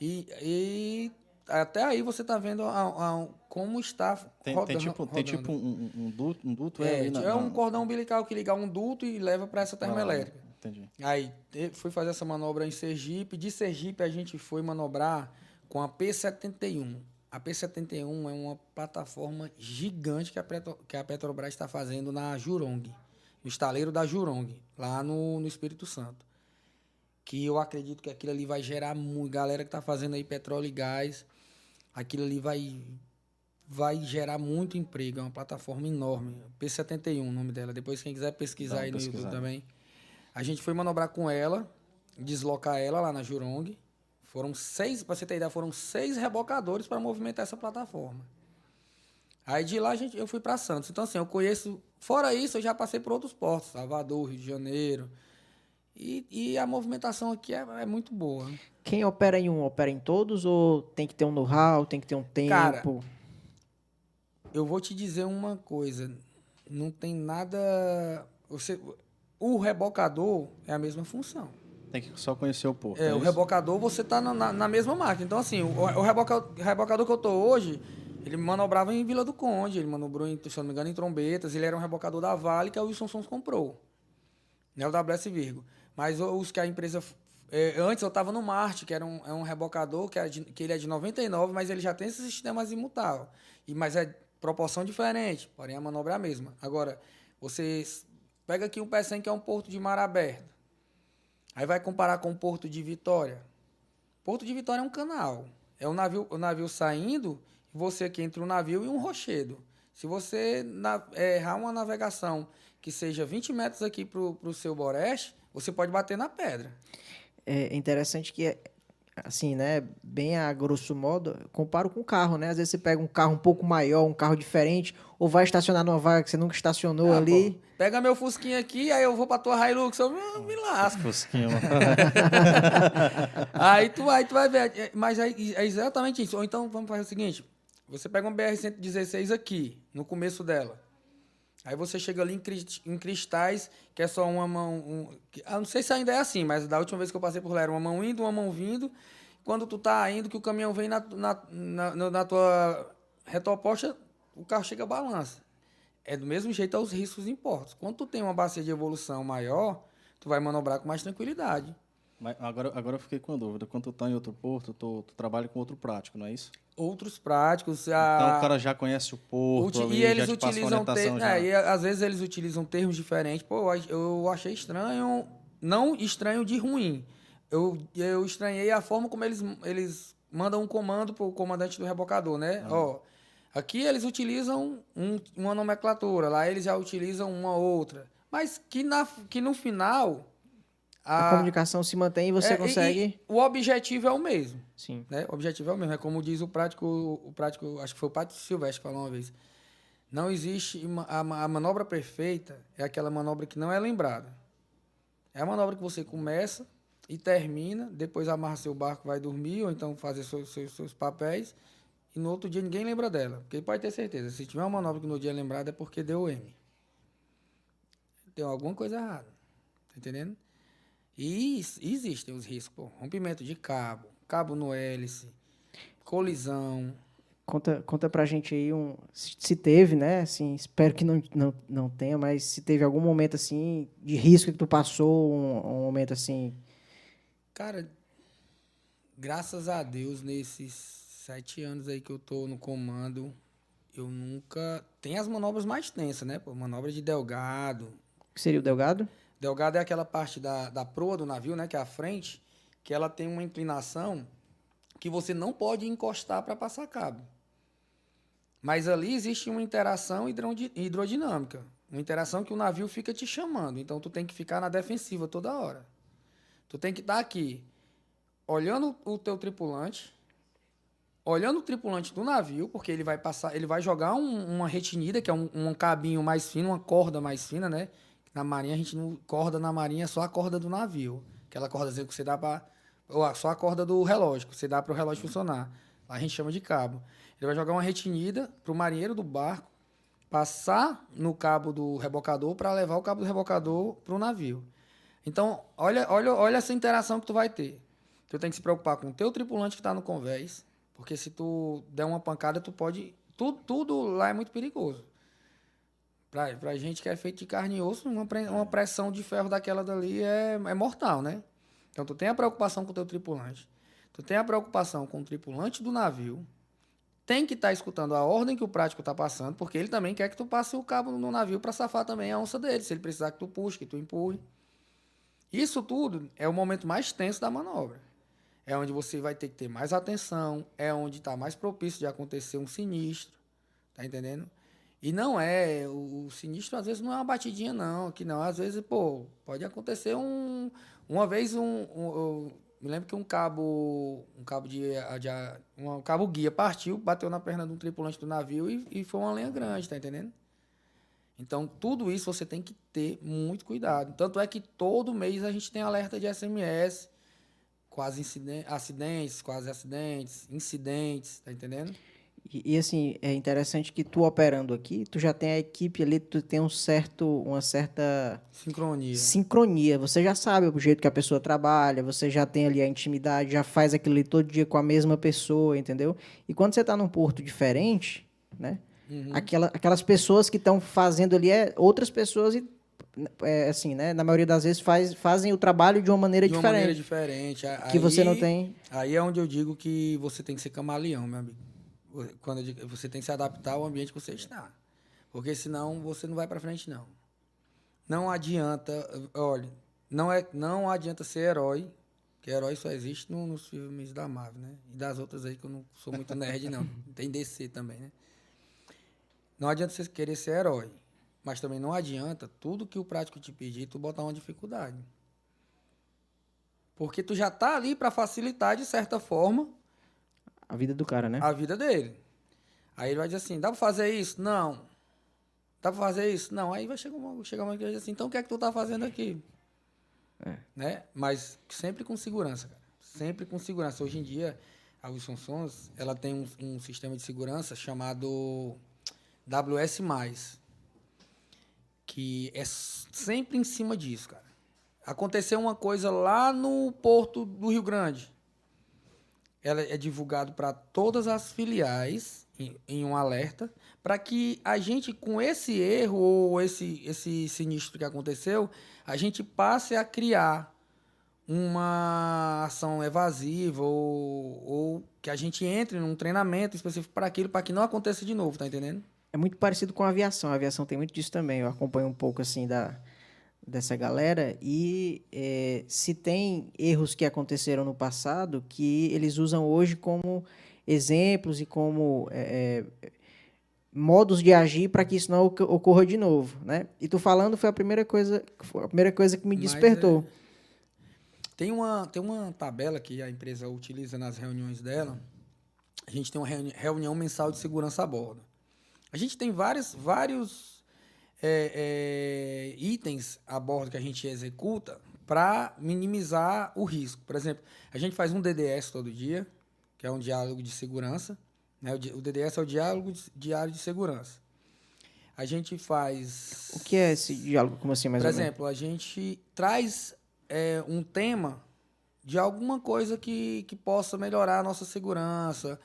E, e até aí você está vendo a- a- como está Tem, rodando. tem tipo, tem rodando. tipo um, um, duto, um duto É, ali na, é um cordão umbilical que liga um duto e leva para essa termoelétrica. Entendi. Aí fui fazer essa manobra em Sergipe. De Sergipe a gente foi manobrar com a P71. A P71 é uma plataforma gigante que a, Petro- que a Petrobras está fazendo na Jurong, no estaleiro da Jurong, lá no, no Espírito Santo. Que eu acredito que aquilo ali vai gerar muito. Galera que está fazendo aí petróleo e gás, aquilo ali vai, vai gerar muito emprego. É uma plataforma enorme. P71 o nome dela. Depois, quem quiser pesquisar uma aí no YouTube também. A gente foi manobrar com ela, deslocar ela lá na Jurong. Foram seis, para você ter ideia, foram seis rebocadores para movimentar essa plataforma. Aí de lá gente, eu fui para Santos. Então, assim, eu conheço. Fora isso, eu já passei por outros portos, Salvador, Rio de Janeiro. E, e a movimentação aqui é, é muito boa. Quem opera em um, opera em todos? Ou tem que ter um know-how, tem que ter um tempo? Cara, Eu vou te dizer uma coisa. Não tem nada. Você, o rebocador é a mesma função. Tem que só conhecer o porto. É, o isso? rebocador você tá na, na, na mesma máquina. Então, assim, o, o reboca- rebocador que eu tô hoje, ele manobrava em Vila do Conde, ele manobrou, em, se eu não me engano, em Trombetas, ele era um rebocador da Vale que a Wilson Sons comprou. Né, o WS Virgo. Mas os que a empresa. é, antes eu tava no Marte, que era um, é um rebocador, que, de- que ele é de 99, mas ele já tem esse sistema imutável. E, mas é proporção diferente, porém a manobra é a mesma. Agora, você pega aqui um P100 que é um porto de mar aberto. Aí vai comparar com o Porto de Vitória. Porto de Vitória é um canal. É um navio, o navio saindo, você aqui entre um navio e um rochedo. Se você na- errar uma navegação que seja 20 metros aqui para o seu Boreste, você pode bater na pedra. É interessante que, é, assim, né, bem a grosso modo, comparo com carro, né? Às vezes você pega um carro um pouco maior, um carro diferente, ou vai estacionar numa vaga que você nunca estacionou Ah, ali. pô, pega meu Fusquinha aqui, aí eu vou pra tua Hilux, eu me, me lasco. Fusquinha, mano. aí, tu, aí tu vai ver. é, Mas é, é exatamente isso. Ou então vamos fazer o seguinte: você pega um BR-116 aqui, no começo dela. Aí você chega ali em, cris- em cristais, que é só uma mão. um- ah, não sei se ainda é assim, mas da última vez que eu passei por lá era uma mão indo, uma mão vindo. Quando tu tá indo, que o caminhão vem na, na, na, na- tua reta oposta, o carro chega a balança. É do mesmo jeito aos riscos em portos. Quando tu tem uma bacia de evolução maior, tu vai manobrar com mais tranquilidade. Mas agora, agora eu fiquei com a dúvida. Quando tu tá em outro porto, tu, tu trabalha com outro prático, não é isso? Outros práticos. Então a- o cara já conhece o porto Uti- ali, e já eles utilizam orientação ter- já. é, e às vezes eles utilizam termos diferentes. Pô, eu- achei estranho, não estranho de ruim. Eu, eu estranhei a forma como eles, eles mandam um comando pro comandante do rebocador, né? Ó, aqui eles utilizam um- uma nomenclatura, lá eles já utilizam uma outra. Mas que, na, que no final. A, comunicação se mantém e você é, consegue. e o objetivo é o mesmo Sim. né? O objetivo é o mesmo, é como diz o prático, o prático, acho que foi o Pátio Silvestre que falou uma vez. Não existe a, a manobra perfeita é aquela manobra que não é lembrada. É a manobra que você começa e termina, depois amarra seu barco, vai dormir ou então fazer seus, seus, seus papéis e no outro dia ninguém lembra dela. Porque pode ter certeza, se tiver uma manobra que no dia é lembrada é porque deu M. Deu alguma coisa errada. Tá entendendo? E is- existem os riscos, pô. Rompimento de cabo, cabo no hélice, colisão. Conta, conta pra gente aí um. Se teve, né? Assim, espero que não, não, não tenha, mas se teve algum momento assim de risco que tu passou, um, um momento assim. Cara, graças a Deus, nesses sete anos aí que eu tô no comando, eu nunca. Tem as manobras mais tensas, né? Pô, manobra de delgado. Que seria o Delgado? Delgado é aquela parte da, da proa do navio, né? Que é a frente, que ela tem uma inclinação que você não pode encostar para passar cabo. Mas ali existe uma interação hidrodi- hidrodinâmica. Uma interação que o navio fica te chamando. Então tu tem que ficar na defensiva toda hora. Tu tem que estar aqui olhando o teu tripulante, olhando o tripulante do navio, porque ele vai passar, ele vai jogar um- uma retinida, que é um, um cabinho mais fino, uma corda mais fina, né? Na marinha a gente não corda na marinha só a corda do navio, aquela cordazinha que você dá para ou só a corda do relógio, que você dá para o relógio funcionar. Lá a gente chama de cabo. Ele vai jogar uma retinida para o marinheiro do barco passar no cabo do rebocador para levar o cabo do rebocador para o navio. Então, olha, olha, olha essa interação que tu vai ter. Tu tem que se preocupar com o teu tripulante que está no convés, porque se tu der uma pancada, tu pode tudo, tudo lá é muito perigoso. Pra, pra gente que é feito de carne e osso, uma, pre- uma pressão de ferro daquela dali é, é mortal, né? Então, tu tem a preocupação com o teu tripulante. Tu tem a preocupação com o tripulante do navio. Tem que estar escutando a ordem que o prático está passando, porque ele também quer que tu passe o cabo no navio para safar também a onça dele, se ele precisar que tu puxe, que tu empurre. Isso tudo é o momento mais tenso da manobra. É onde você vai ter que ter mais atenção, é onde está mais propício de acontecer um sinistro, tá entendendo? E não é, o, o sinistro às vezes não é uma batidinha não, que não, às vezes, pô, pode acontecer um, uma vez um, um- me lembro que um cabo, um cabo de, de um cabo guia partiu, bateu na perna de um tripulante do navio e, e foi uma lenha grande, tá entendendo? Então, tudo isso você tem que ter muito cuidado. Tanto é que todo mês a gente tem alerta de SMS, quase acidentes, quase acidentes, incidentes, tá entendendo? E, e, assim, é interessante que tu operando aqui, tu já tem a equipe ali, tu tem um certo, uma certa Sincronia. sincronia. Você já sabe o jeito que a pessoa trabalha, você já tem ali a intimidade, já faz aquilo ali todo dia com a mesma pessoa, entendeu? E quando você tá num porto diferente, né? Uhum. Aquela, aquelas pessoas que estão fazendo ali é outras pessoas e é, assim, né? Na maioria das vezes faz, fazem o trabalho de uma maneira de uma diferente. maneira diferente. A- Que você não aí- tem. Aí é onde eu digo que você tem que ser camaleão, meu amigo. Quando digo- você tem que se adaptar ao ambiente que você está. Porque senão você não vai para frente, não. Não adianta, olha, não, é, não adianta ser herói, que herói só existe no- nos filmes da Marvel, né? E das outras aí que eu não sou muito nerd, não. Tem DC também, né? Não adianta você querer ser herói. Mas também não adianta tudo que o prático te pedir, tu botar uma dificuldade. Porque tu já tá ali para facilitar, de certa forma, A vida do cara, né? a vida dele. Aí ele vai dizer assim, dá pra fazer isso? Não. Dá pra fazer isso? Não. Aí vai chegar uma, chegar uma dizer assim, então o que é que tu tá fazendo aqui? Né? Mas sempre com segurança, cara. Sempre com segurança. Hoje em dia, a Wilson Sons, ela tem um, um sistema de segurança chamado WS+, que é sempre em cima disso, cara. Aconteceu uma coisa lá no porto do Rio Grande ela é divulgado para todas as filiais em, em um alerta para que a gente com esse erro ou esse esse sinistro que aconteceu a gente passe a criar uma ação evasiva ou, ou que a gente entre num treinamento específico para aquilo para que não aconteça de novo tá entendendo É muito parecido com a aviação. A aviação tem muito disso também. Eu acompanho um pouco assim da dessa galera e é, se tem erros que aconteceram no passado que eles usam hoje como exemplos e como é, é, modos de agir para que isso não oc- ocorra de novo, né? E tu falando foi a primeira coisa, a primeira coisa que me Mas, despertou. Tem uma, tem uma tabela que a empresa utiliza nas reuniões dela. A gente tem uma reuni- reunião mensal de segurança a bordo. A gente tem vários, vários é, é, itens a bordo que a gente executa para minimizar o risco. Por exemplo, a gente faz um DDS todo dia, que é um diálogo de segurança. Né? O, DDS é o diálogo de- diário de segurança. A gente faz O que é esse diálogo? Como assim, mais por ou menos? exemplo, a gente traz é, um tema de alguma coisa que, que possa melhorar a nossa segurança.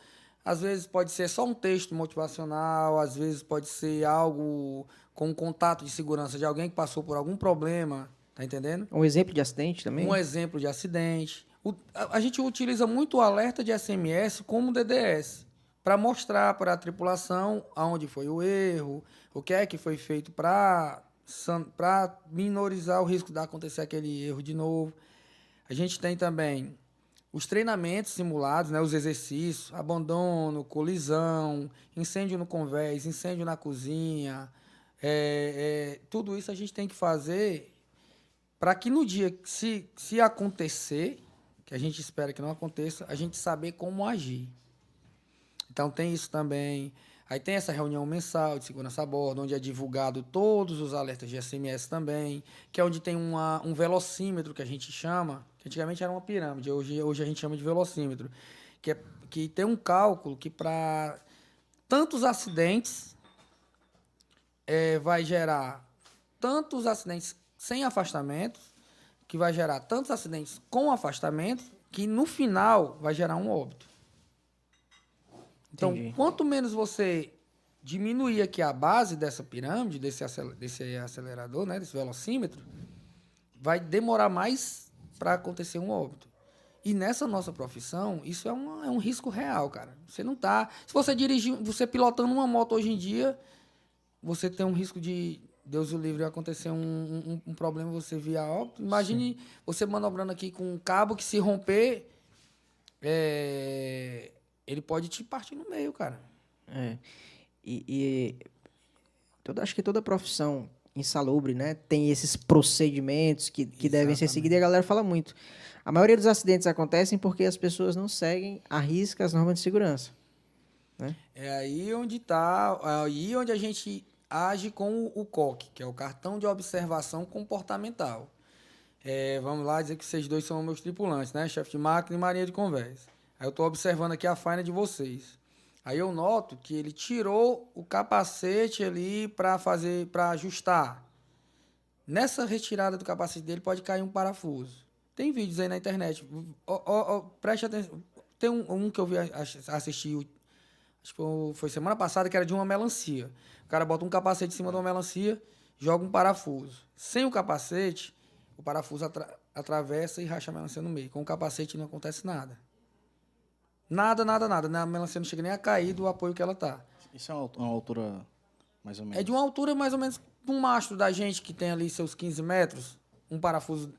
Às vezes pode ser só um texto motivacional, às vezes pode ser algo com um contato de segurança de alguém que passou por algum problema, tá entendendo? Um exemplo de acidente também? Um exemplo de acidente. O- a, a gente utiliza muito o alerta de SMS como DDS para mostrar para a tripulação aonde foi o erro, o que é que foi feito para para minorizar o risco de acontecer aquele erro de novo. A gente tem também os treinamentos simulados, né, os exercícios, abandono, colisão, incêndio no convés, incêndio na cozinha, é, é, tudo isso a gente tem que fazer para que no dia se, se acontecer, que a gente espera que não aconteça, a gente saber como agir. Então tem isso também. Aí tem essa reunião mensal de segurança a bordo, onde é divulgado todos os alertas de SMS também, que é onde tem uma, um velocímetro que a gente chama, que antigamente era uma pirâmide, hoje, hoje a gente chama de velocímetro, que, é, que tem um cálculo que para tantos acidentes eh, vai gerar tantos acidentes sem afastamento, que vai gerar tantos acidentes com afastamento, que no final vai gerar um óbito. Então, Entendi. quanto menos você diminuir aqui a base dessa pirâmide, desse, desse acelerador, né, desse velocímetro, vai demorar mais para acontecer um óbito. E nessa nossa profissão, isso é, uma- é um risco real, cara. Você não tá. Se você dirigir, você pilotando uma moto hoje em dia, você tem um risco de, Deus o livre, acontecer um, um, um problema você via óbito. Imagine você manobrando aqui com um cabo que se romper, é, ele pode te partir no meio, cara. É. E, e toda, acho que toda profissão insalubre, né, tem esses procedimentos que, que devem ser seguidos e a galera fala muito. A maioria dos acidentes acontecem porque as pessoas não seguem a risca as normas de segurança. É aí onde tá, aí onde a gente age com o, o COC, que é o cartão de observação comportamental. É, vamos lá dizer que vocês dois são meus tripulantes, né? Chefe de máquina e marinha de conversa. Aí eu estou observando aqui a faina de vocês. Aí eu noto que ele tirou o capacete ali para fazer, para ajustar. Nessa retirada do capacete dele pode cair um parafuso. Tem vídeos aí na internet. Ó, ó, ó, preste atenção. Tem um, um que eu vi ass- assisti acho que foi- foi semana passada, que era de uma melancia. O cara bota um capacete em cima de uma melancia, joga um parafuso. Sem o capacete, o parafuso atra- atravessa e racha a melancia no meio. Com o capacete não acontece nada. Nada, nada, nada. A melancia não chega nem a cair do apoio que ela tá. Isso é uma, uma altura mais ou menos. É de uma altura mais ou menos de um mastro da gente que tem ali seus 15 metros, um parafuso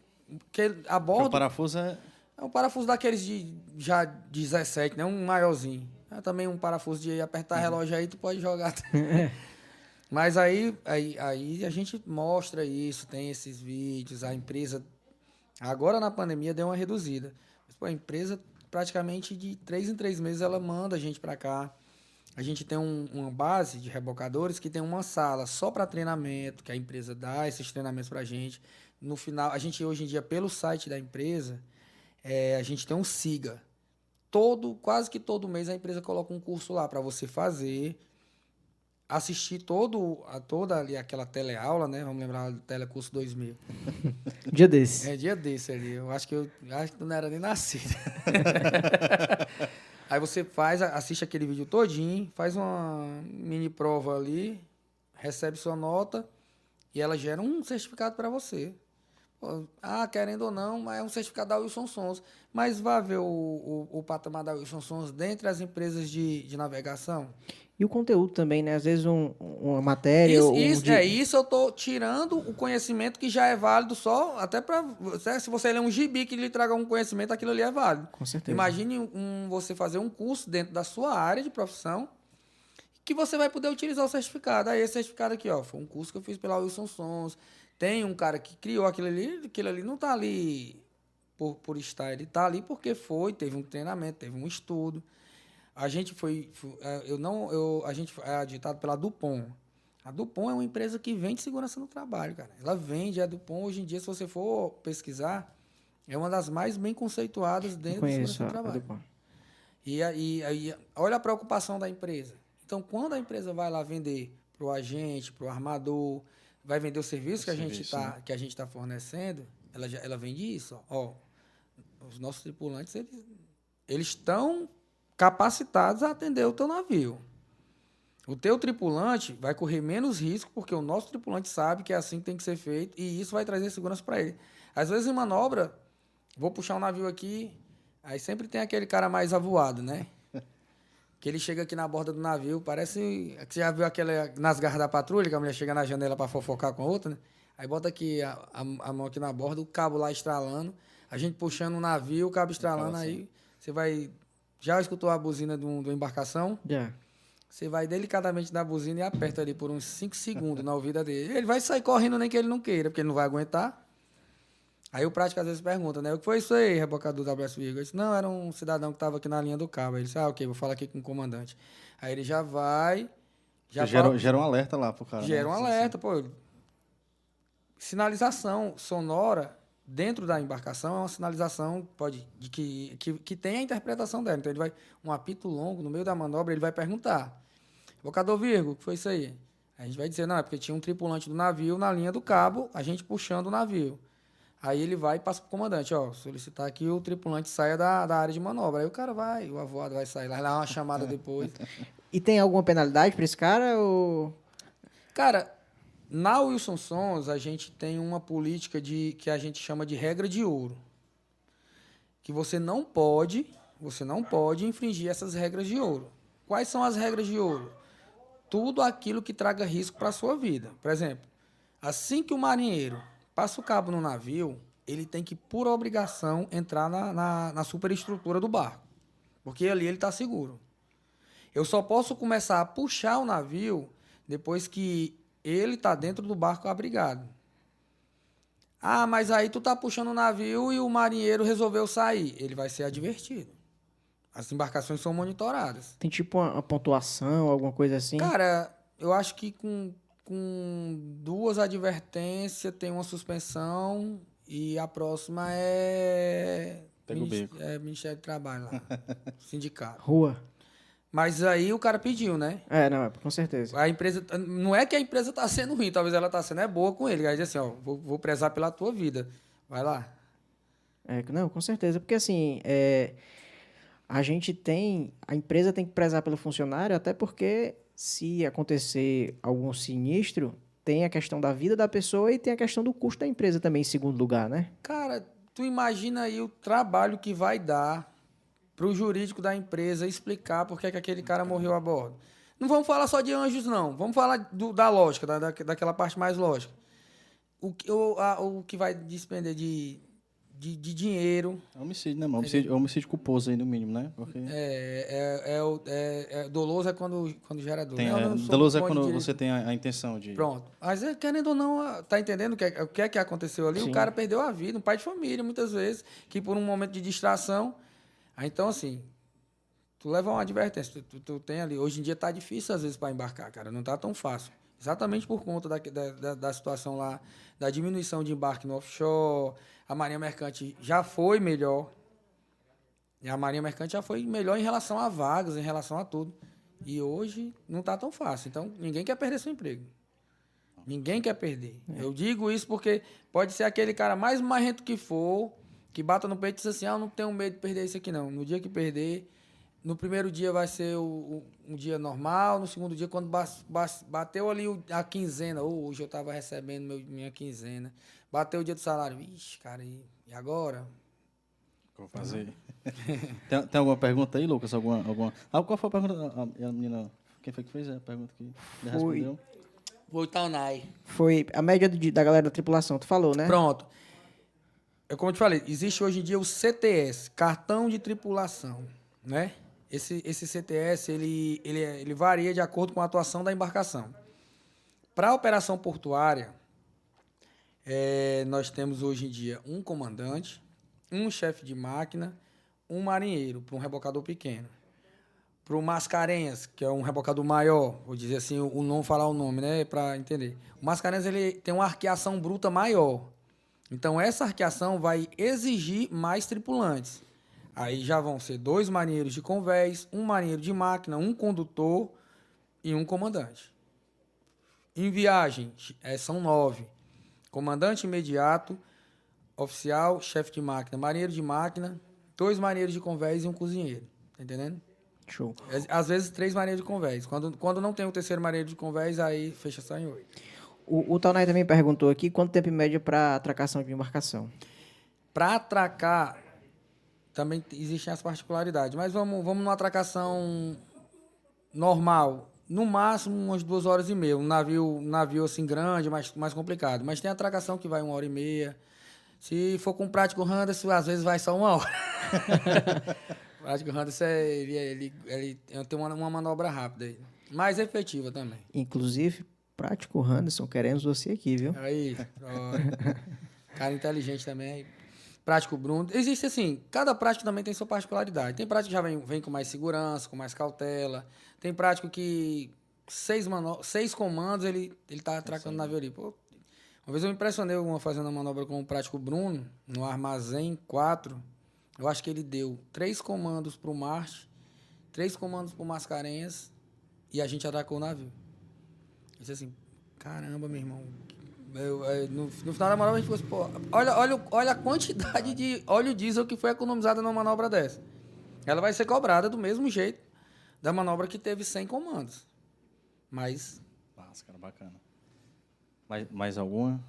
que a Porque bordo O parafuso é. é um parafuso daqueles de já 17, né? Um maiorzinho. É também um parafuso de apertar relógio aí, tu pode jogar. Mas aí, aí, aí a gente mostra isso, tem esses vídeos, a empresa. Agora na pandemia deu uma reduzida. Mas, pô, a empresa praticamente de três em três meses ela manda a gente para cá. A gente tem um- uma base de rebocadores que tem uma sala só para treinamento, que a empresa dá esses treinamentos para a gente. No final, a gente hoje em dia, pelo site da empresa, é, a gente tem um SIGA. Todo, quase que todo mês a empresa coloca um curso lá para você fazer, assistir todo, a, toda ali aquela teleaula, né? Vamos lembrar do Telecurso 2000. Dia desse. É dia desse ali. Eu acho que eu acho que tu não era nem nascido. Aí você faz, assiste aquele vídeo todinho, faz uma mini prova ali, recebe sua nota e ela gera um certificado para você. Ah, querendo ou não, é um certificado da Wilson Sons. Mas vá ver o, o, o patamar da Wilson Sons dentre as empresas de, de navegação. E o conteúdo também, né? Às vezes um- uma matéria Isso, ou isso, é isso eu tô tirando o conhecimento que já é válido só, até para se você ler um gibi que lhe traga um conhecimento, aquilo ali é válido. Com certeza. Imagine um, você fazer um curso dentro da sua área de profissão que você vai poder utilizar o certificado. Aí esse certificado aqui, ó, foi um curso que eu fiz pela Wilson Sons. Tem um cara que criou aquilo ali, aquilo ali não tá ali por, por estar, ele tá ali porque foi, teve um treinamento, teve um estudo. A gente foi, eh, eu não, eu, a gente é aditado pela Dupont. A Dupont é uma empresa que vende segurança no trabalho, cara. Ela vende a Dupont hoje em dia, se você for pesquisar, é uma das mais bem conceituadas dentro da segurança do trabalho. Dupont. E aí, aí, olha a preocupação da empresa. Então, quando a empresa vai lá vender para o agente, para o armador, vai vender o serviço O que a gente serviço, está né? que a gente tá fornecendo, ela, já, ela vende isso. Ó, os nossos tripulantes, eles eles estão capacitados a atender o teu navio. O teu tripulante vai correr menos risco porque o nosso tripulante sabe que é assim que tem que ser feito e isso vai trazer segurança para ele. Às vezes em manobra, vou puxar um navio aqui, aí sempre tem aquele cara mais avoado, né? Que ele chega aqui na borda do navio, parece. Você já viu aquela. Nas garras da patrulha, que a mulher chega na janela para fofocar com a outra, né? Aí bota aqui a, a, a mão aqui na borda, o cabo lá estralando, a gente puxando o navio, o cabo estralando, assim. aí você vai. Já escutou a buzina de, um, de uma embarcação? Já. Você vai delicadamente na buzina e aperta ali por uns 5 segundos na ouvida dele. Ele vai sair correndo nem que ele não queira, porque ele não vai aguentar. Aí o prático às vezes pergunta, né? O que foi isso aí, rebocador da WS Virgo? Eu disse, não, era um cidadão que estava aqui na linha do cabo. Ele disse, ah, ok, vou falar aqui com o comandante. Aí ele já vai. Já gera, fala- gera um alerta lá pro cara. Gera né? um alerta, pô. Sinalização sonora dentro da embarcação é uma sinalização pode, de que, que, que tem a interpretação dela. Então ele vai, um apito longo, no meio da manobra, ele vai perguntar. Bocador Virgo, o que foi isso aí? A gente vai dizer, não, é porque tinha um tripulante do navio na linha do cabo, a gente puxando o navio. Aí ele vai e passa pro comandante, ó, solicitar que o tripulante saia da, da área de manobra. Aí o cara vai, o avoado vai sair lá, lá uma chamada depois. E tem alguma penalidade pra esse cara ou... Cara, na Wilson Sons a gente tem uma política de que a gente chama de regra de ouro. Que você não pode, você não pode infringir essas regras de ouro. Quais são as regras de ouro? Tudo aquilo que traga risco para a sua vida. Por exemplo, assim que o marinheiro passa o cabo no navio, ele tem que, por obrigação, entrar na, na, na superestrutura do barco. Porque ali ele está seguro. Eu só posso começar a puxar o navio depois que ele está dentro do barco abrigado. Ah, mas aí tu tá puxando o navio e o marinheiro resolveu sair. Ele vai ser advertido. As embarcações são monitoradas. Tem tipo uma, uma pontuação, alguma coisa assim? Cara, eu acho que com, com duas advertências tem uma suspensão e a próxima é. Pega o beco. É Ministério do Trabalho lá. sindicato. Rua. Mas aí o cara pediu, né? É, não, é, com certeza. A empresa. Não é que a empresa tá sendo ruim, talvez ela tá sendo é boa com ele. Aí diz assim, ó, vou, vou prezar pela tua vida. Vai lá. É, não, com certeza. Porque assim, é, a gente tem. A empresa tem que prezar pelo funcionário, até porque se acontecer algum sinistro, tem a questão da vida da pessoa e tem a questão do custo da empresa também, em segundo lugar, né? Cara, tu imagina aí o trabalho que vai dar pro jurídico da empresa explicar por que, é que aquele cara morreu a bordo. Não vamos falar só de anjos, não. Vamos falar do- da lógica, da, da- daquela parte mais lógica. O, que- o, a- o que vai despender de, de, de dinheiro É homicídio, né, mano? Homicídio, é homicídio culposo aí, no mínimo, né? Porque é, é, é, o- é, é- doloso é quando, quando gera dor. tem, é, doloso é quando você tem a, a intenção de... Pronto. Mas é, querendo ou não, tá entendendo o que, é, o que é que aconteceu ali? Sim. O cara perdeu a vida, um pai de família, muitas vezes, que por um momento de distração. Então, assim, tu leva uma advertência, tu, tu, tu tem ali. Hoje em dia tá difícil, às vezes, para embarcar, cara. Não tá tão fácil. Exatamente por conta da, da, da, situação lá, da diminuição de embarque no offshore. A Marinha Mercante já foi melhor. E a Marinha Mercante já foi melhor em relação a vagas, em relação a tudo. E hoje não tá tão fácil. Então, ninguém quer perder seu emprego. Ninguém quer perder. Eu digo isso porque pode ser aquele cara mais marrento que for, que bata no peito e diz assim: ah, eu não tenho medo de perder isso aqui, não. No dia que perder, no primeiro dia vai ser o- o- um dia normal, no segundo dia, quando bas- bas- bateu ali o- a quinzena, ou hoje eu estava recebendo meu- minha quinzena, bateu o dia do salário, vixe, cara, e, e agora? Vou fazer. tem, tem alguma pergunta aí, Lucas? Alguma, alguma... Ah, qual foi a pergunta? A, a- menina... Quem foi que fez a pergunta que Foi. respondeu? Vou Nai. Foi a média de- da galera da tripulação, tu falou, né? Pronto. É como eu te falei, existe hoje em dia o CTS, cartão de tripulação, né? Esse, esse CTS, ele, ele, ele varia de acordo com a atuação da embarcação. Para a operação portuária, é, nós temos hoje em dia um comandante, um chefe de máquina, um marinheiro para um rebocador pequeno. Para o Mascarenhas, que é um rebocador maior, vou dizer assim, o não falar o nome, né, para entender. O Mascarenhas ele tem uma arqueação bruta maior. Então essa arqueação vai exigir mais tripulantes. Aí já vão ser dois marinheiros de convés, um marinheiro de máquina, um condutor e um comandante. Em viagem, eh, são nove. Comandante imediato, oficial, chefe de máquina, marinheiro de máquina, dois marinheiros de convés e um cozinheiro. Tá entendendo? Show. Às- Às vezes, três marinheiros de convés. Quando, quando não tem o terceiro marinheiro de convés, aí fecha só em oito. O, o Taunay também perguntou aqui quanto tempo em média para atracação de embarcação. Para atracar, também existem as particularidades. Mas vamos, vamos numa atracação normal. No máximo, umas duas horas e meia. Um navio, um navio assim grande, mais, mais complicado. Mas tem atracação que vai uma hora e meia. Se for com prático Henderson, às vezes vai só uma hora. prático Henderson, é, ele, ele, ele tem uma, uma manobra rápida aí. Mais efetiva também. Inclusive, prático Anderson, queremos você aqui, viu? Aí, cara inteligente também. Prático Bruno. Existe assim, cada prático também tem sua particularidade. Tem prático que já vem, vem com mais segurança, com mais cautela. Tem prático que seis, mano, seis comandos ele, ele tá atracando o navio ali. Pô, uma vez eu me impressionei uma fazendo uma manobra com o prático Bruno, no armazém 4. Eu acho que ele deu três comandos pro Marte, três comandos pro Mascarenhas e a gente atracou o navio. Eu disse assim, caramba, meu irmão. Eu, é, no, no final da manobra a gente falou assim, pô, olha, olha, olha a quantidade de óleo diesel que foi economizada numa manobra dessa. Ela vai ser cobrada do mesmo jeito da manobra que teve 100 comandos. Mas Nossa, cara, bacana. Mais, mais alguma?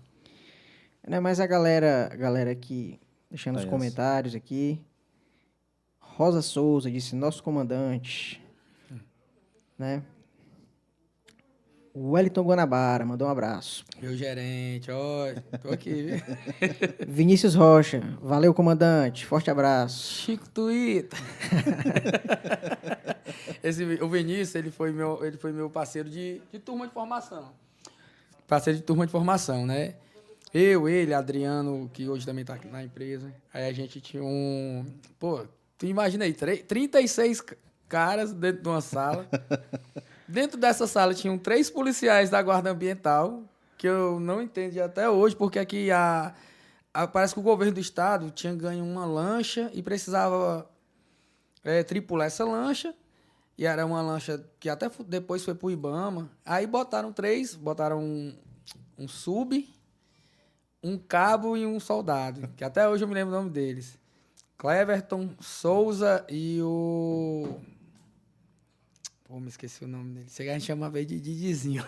Né, mas a galera, a galera aqui, deixando os Tá, comentários aqui. Rosa Souza disse, nosso comandante. Né? Wellington Guanabara mandou um abraço. meu gerente, ó, tô aqui? Vinícius Rocha, valeu comandante, forte abraço. Chico Twitter. Esse, o Vinícius, ele foi meu, ele foi meu parceiro de, de turma de formação. Parceiro de turma de formação, né? Eu, ele, Adriano, que hoje também tá aqui na empresa. Aí a gente tinha um. Pô, tu imagina aí, tre- 36 c- caras dentro de uma sala. dentro dessa sala tinham três policiais da Guarda Ambiental, que eu não entendi até hoje, porque aqui a, a- parece que o governo do estado tinha ganho uma lancha e precisava é, tripular essa lancha. E era uma lancha que até depois foi pro Ibama. Aí botaram três, botaram um, um sub, um cabo e um soldado. Que até hoje eu me lembro o nome deles. Cleverton, Souza e o. Pô, me esqueci o nome dele. Você a gente chamava ele de Didizinho.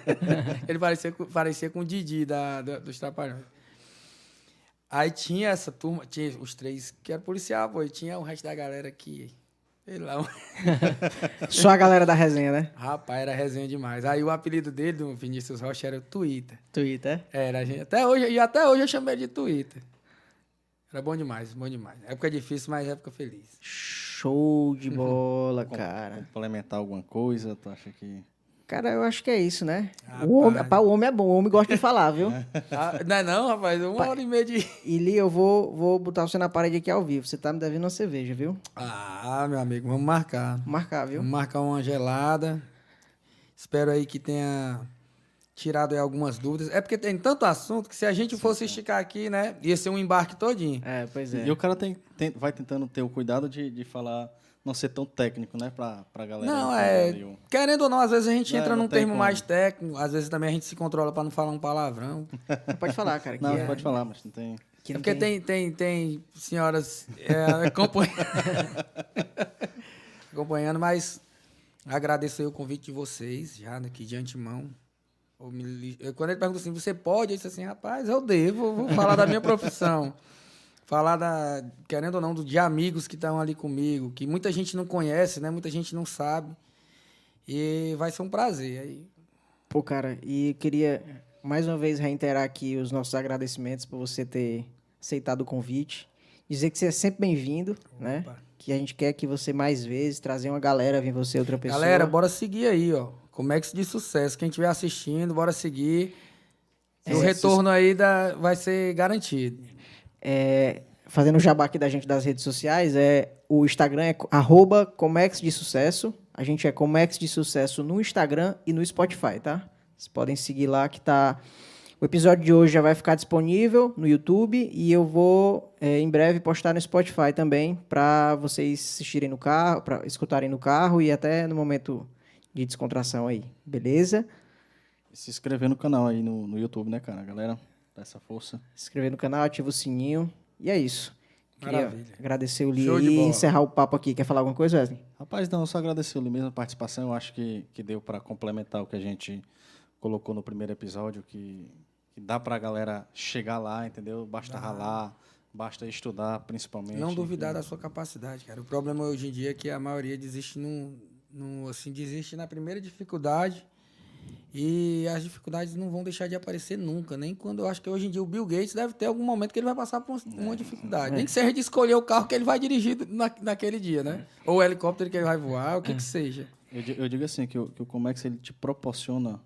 ele parecia, com- parecia com o Didi da, da- dos Trapalhões. Aí tinha essa turma, tinha os três que eram policial, pô, e tinha o resto da galera que. Sei lá, Só a galera da resenha, né? rapaz, era resenha demais. Aí o apelido dele, do Vinícius Rocha, era o Twitter. Twitter. Era, a gente, até hoje, e até hoje eu chamei ele de Twitter. Era bom demais, bom demais. Época difícil, mas época feliz. Show de bola, Com- cara. Complementar alguma coisa? Tu acha que. Cara, eu acho que é isso, né? Rapaz. O homem, pá, o homem é bom, o homem gosta de falar, viu? Ah, não é não, rapaz? Uma hora e meia de... E Li, eu vou, vou botar você na parede aqui ao vivo. Você tá me devendo uma cerveja, viu? Ah, meu amigo, vamos marcar. Marcar, viu? Vamos marcar uma gelada. Espero aí que tenha tirado aí algumas dúvidas. É porque tem tanto assunto que se a gente fosse esticar aqui, né? Ia ser um embarque todinho. É, pois é. E o cara tem, tem- vai tentando ter o cuidado de, de falar, não ser tão técnico, né? Pra, pra galera. Não, é. Querendo ou não, às vezes a gente É, entra não num termo como. mais técnico, às vezes também a gente se controla pra não falar um palavrão. Pode falar, cara. que Não, é- pode falar, mas não tem. que é não porque tem, tem, tem senhoras é, acompanhando, acompanhando, mas agradeço aí o convite de vocês, já aqui de antemão. Eu- Quando ele perguntou assim, você pode? Eu disse assim, rapaz, eu devo, vou falar da minha profissão. Falar da, querendo ou não, do- de amigos que estão ali comigo, que muita gente não conhece, né? Muita gente não sabe. E vai ser um prazer. Aí, Pô, cara, e queria mais uma vez reiterar aqui os nossos agradecimentos por você ter aceitado o convite. Dizer que você é sempre bem-vindo, né? Que a gente quer que você mais vezes, trazer uma galera, vir você outra pessoa. Galera, bora seguir aí, ó. Comex de sucesso. Quem estiver assistindo, bora seguir. É, o retorno aí da, vai ser garantido. É, fazendo o jabá aqui da gente das redes sociais, é o Instagram é arroba Comex de Sucesso. A gente é Comex de Sucesso no Instagram e no Spotify, tá? Vocês podem seguir lá que tá. O episódio de hoje já vai ficar disponível no YouTube e eu vou é, em breve postar no Spotify também para vocês assistirem no carro, para escutarem no carro e até no momento de descontração aí, beleza? E se inscrever no canal aí no, no YouTube, né, cara? Galera, dá essa força. Se inscrever no canal, ativa o sininho e é isso. Queria Maravilha. agradecer o de e encerrar o papo aqui. Quer falar alguma coisa, Wesley? Rapaz, não, só agradecer ali mesmo a participação. Eu acho que, que deu para complementar o que a gente colocou no primeiro episódio, que, que dá para a galera chegar lá, entendeu? Basta ralar, basta estudar, principalmente. Não duvidar da sua capacidade, cara. O problema hoje em dia é que a maioria desiste no, no assim, desiste na primeira dificuldade. E as dificuldades não vão deixar de aparecer nunca. Nem quando eu acho que hoje em dia o Bill Gates deve ter algum momento que ele vai passar por uma- uma dificuldade. Nem que seja de escolher o carro que ele vai dirigir na, naquele dia, né? Ou o helicóptero que ele vai voar, o que que seja. Eu, eu digo assim, que o, que o Comex ele te proporciona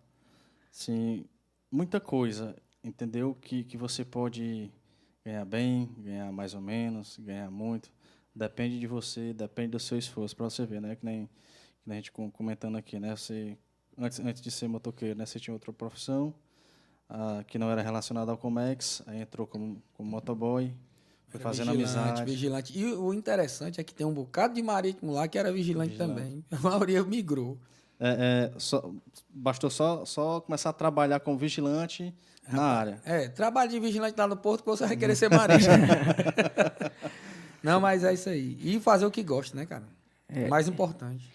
assim, muita coisa, entendeu? Que, que você pode ganhar bem, ganhar mais ou menos, ganhar muito. Depende de você, depende do seu esforço, para você ver, né? Que nem a gente com- comentando aqui, né? Você, antes, antes de ser motoqueiro, né? Você tinha outra profissão ah, que não era relacionada ao Comex, aí entrou como, como motoboy, foi Era fazendo vigilante, amizade. Vigilante. E o interessante é que tem um bocado de marítimo lá que era vigilante, Vigilante. também. A maioria migrou. É, é, só- bastou só, só começar a trabalhar como vigilante na área. É, trabalho de vigilante lá no porto que você vai querer ser marista. Não, mas é isso aí. E fazer o que gosta, né, cara? É. Mais importante.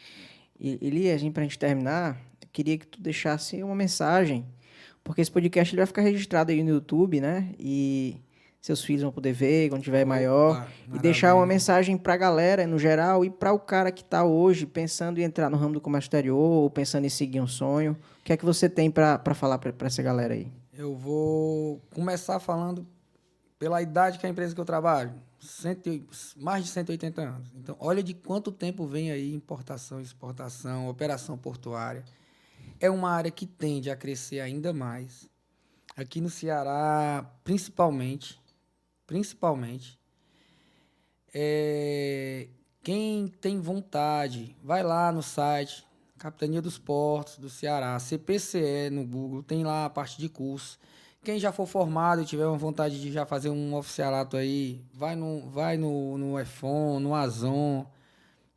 E- Elias, para a gente terminar, eu queria que tu deixasse uma mensagem, porque esse podcast ele vai ficar registrado aí no YouTube, né? E seus filhos vão poder ver quando tiver maior. Opa, E deixar uma maravilha. mensagem para a galera no geral e para o cara que está hoje pensando em entrar no ramo do comércio exterior ou pensando em seguir um sonho. O que é que você tem para falar para essa galera aí? Eu vou começar falando pela idade que é a empresa que eu trabalho. Cento mais de 180 anos. Então, olha de quanto tempo vem aí importação, exportação, operação portuária. É uma área que tende a crescer ainda mais. Aqui no Ceará, principalmente, principalmente, é, quem tem vontade, vai lá no site Capitania dos Portos do Ceará, CPCE no Google, tem lá a parte de curso. Quem já for formado e tiver uma vontade de já fazer um oficialato aí, vai no, vai no, no EFON, no Azon,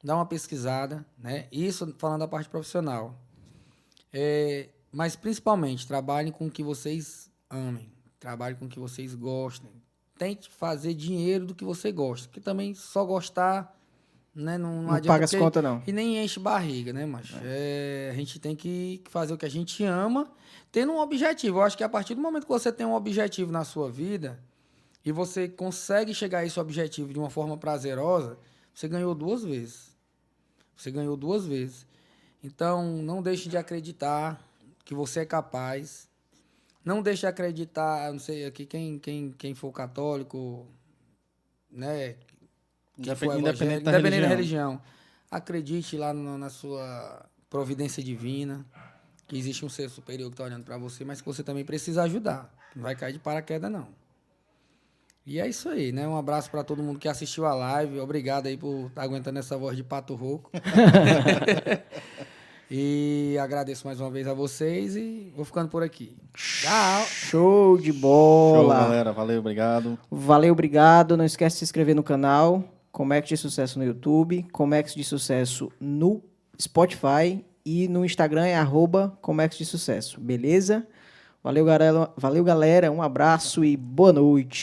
dá uma pesquisada, né? Isso falando da parte profissional. É, mas principalmente, trabalhem com o que vocês amem, trabalhem com o que vocês gostem. Tente fazer dinheiro do que você gosta, porque também só gostar, né? Não, não, Não paga as contas, não. e nem enche barriga, né, macho? É, a gente tem que fazer o que a gente ama, tendo um objetivo. Eu acho que a partir do momento que você tem um objetivo na sua vida e você consegue chegar a esse objetivo de uma forma prazerosa, você ganhou duas vezes. Você ganhou duas vezes. Então, não deixe de acreditar que você é capaz. Não deixe de acreditar, não sei aqui quem quem quem for católico, né, for Independente, evangélico, independente da independente da religião. religião. Acredite lá no- na sua providência divina, que existe um ser superior que está olhando para você, mas que você também precisa ajudar. Não vai cair de paraquedas, não. E é isso aí, né? Um abraço para todo mundo que assistiu a live. Obrigado aí por estar aguentando essa voz de pato rouco. e agradeço mais uma vez a vocês e vou ficando por aqui. Tchau! Show de Show, bola! galera. Valeu, obrigado. Valeu, obrigado. Não esquece de se inscrever no canal. Comex de Sucesso no YouTube. Comex de Sucesso no Spotify. E no Instagram é arroba Comex de Sucesso. Beleza? Valeu, galera. Valeu, galera. Um abraço e boa noite.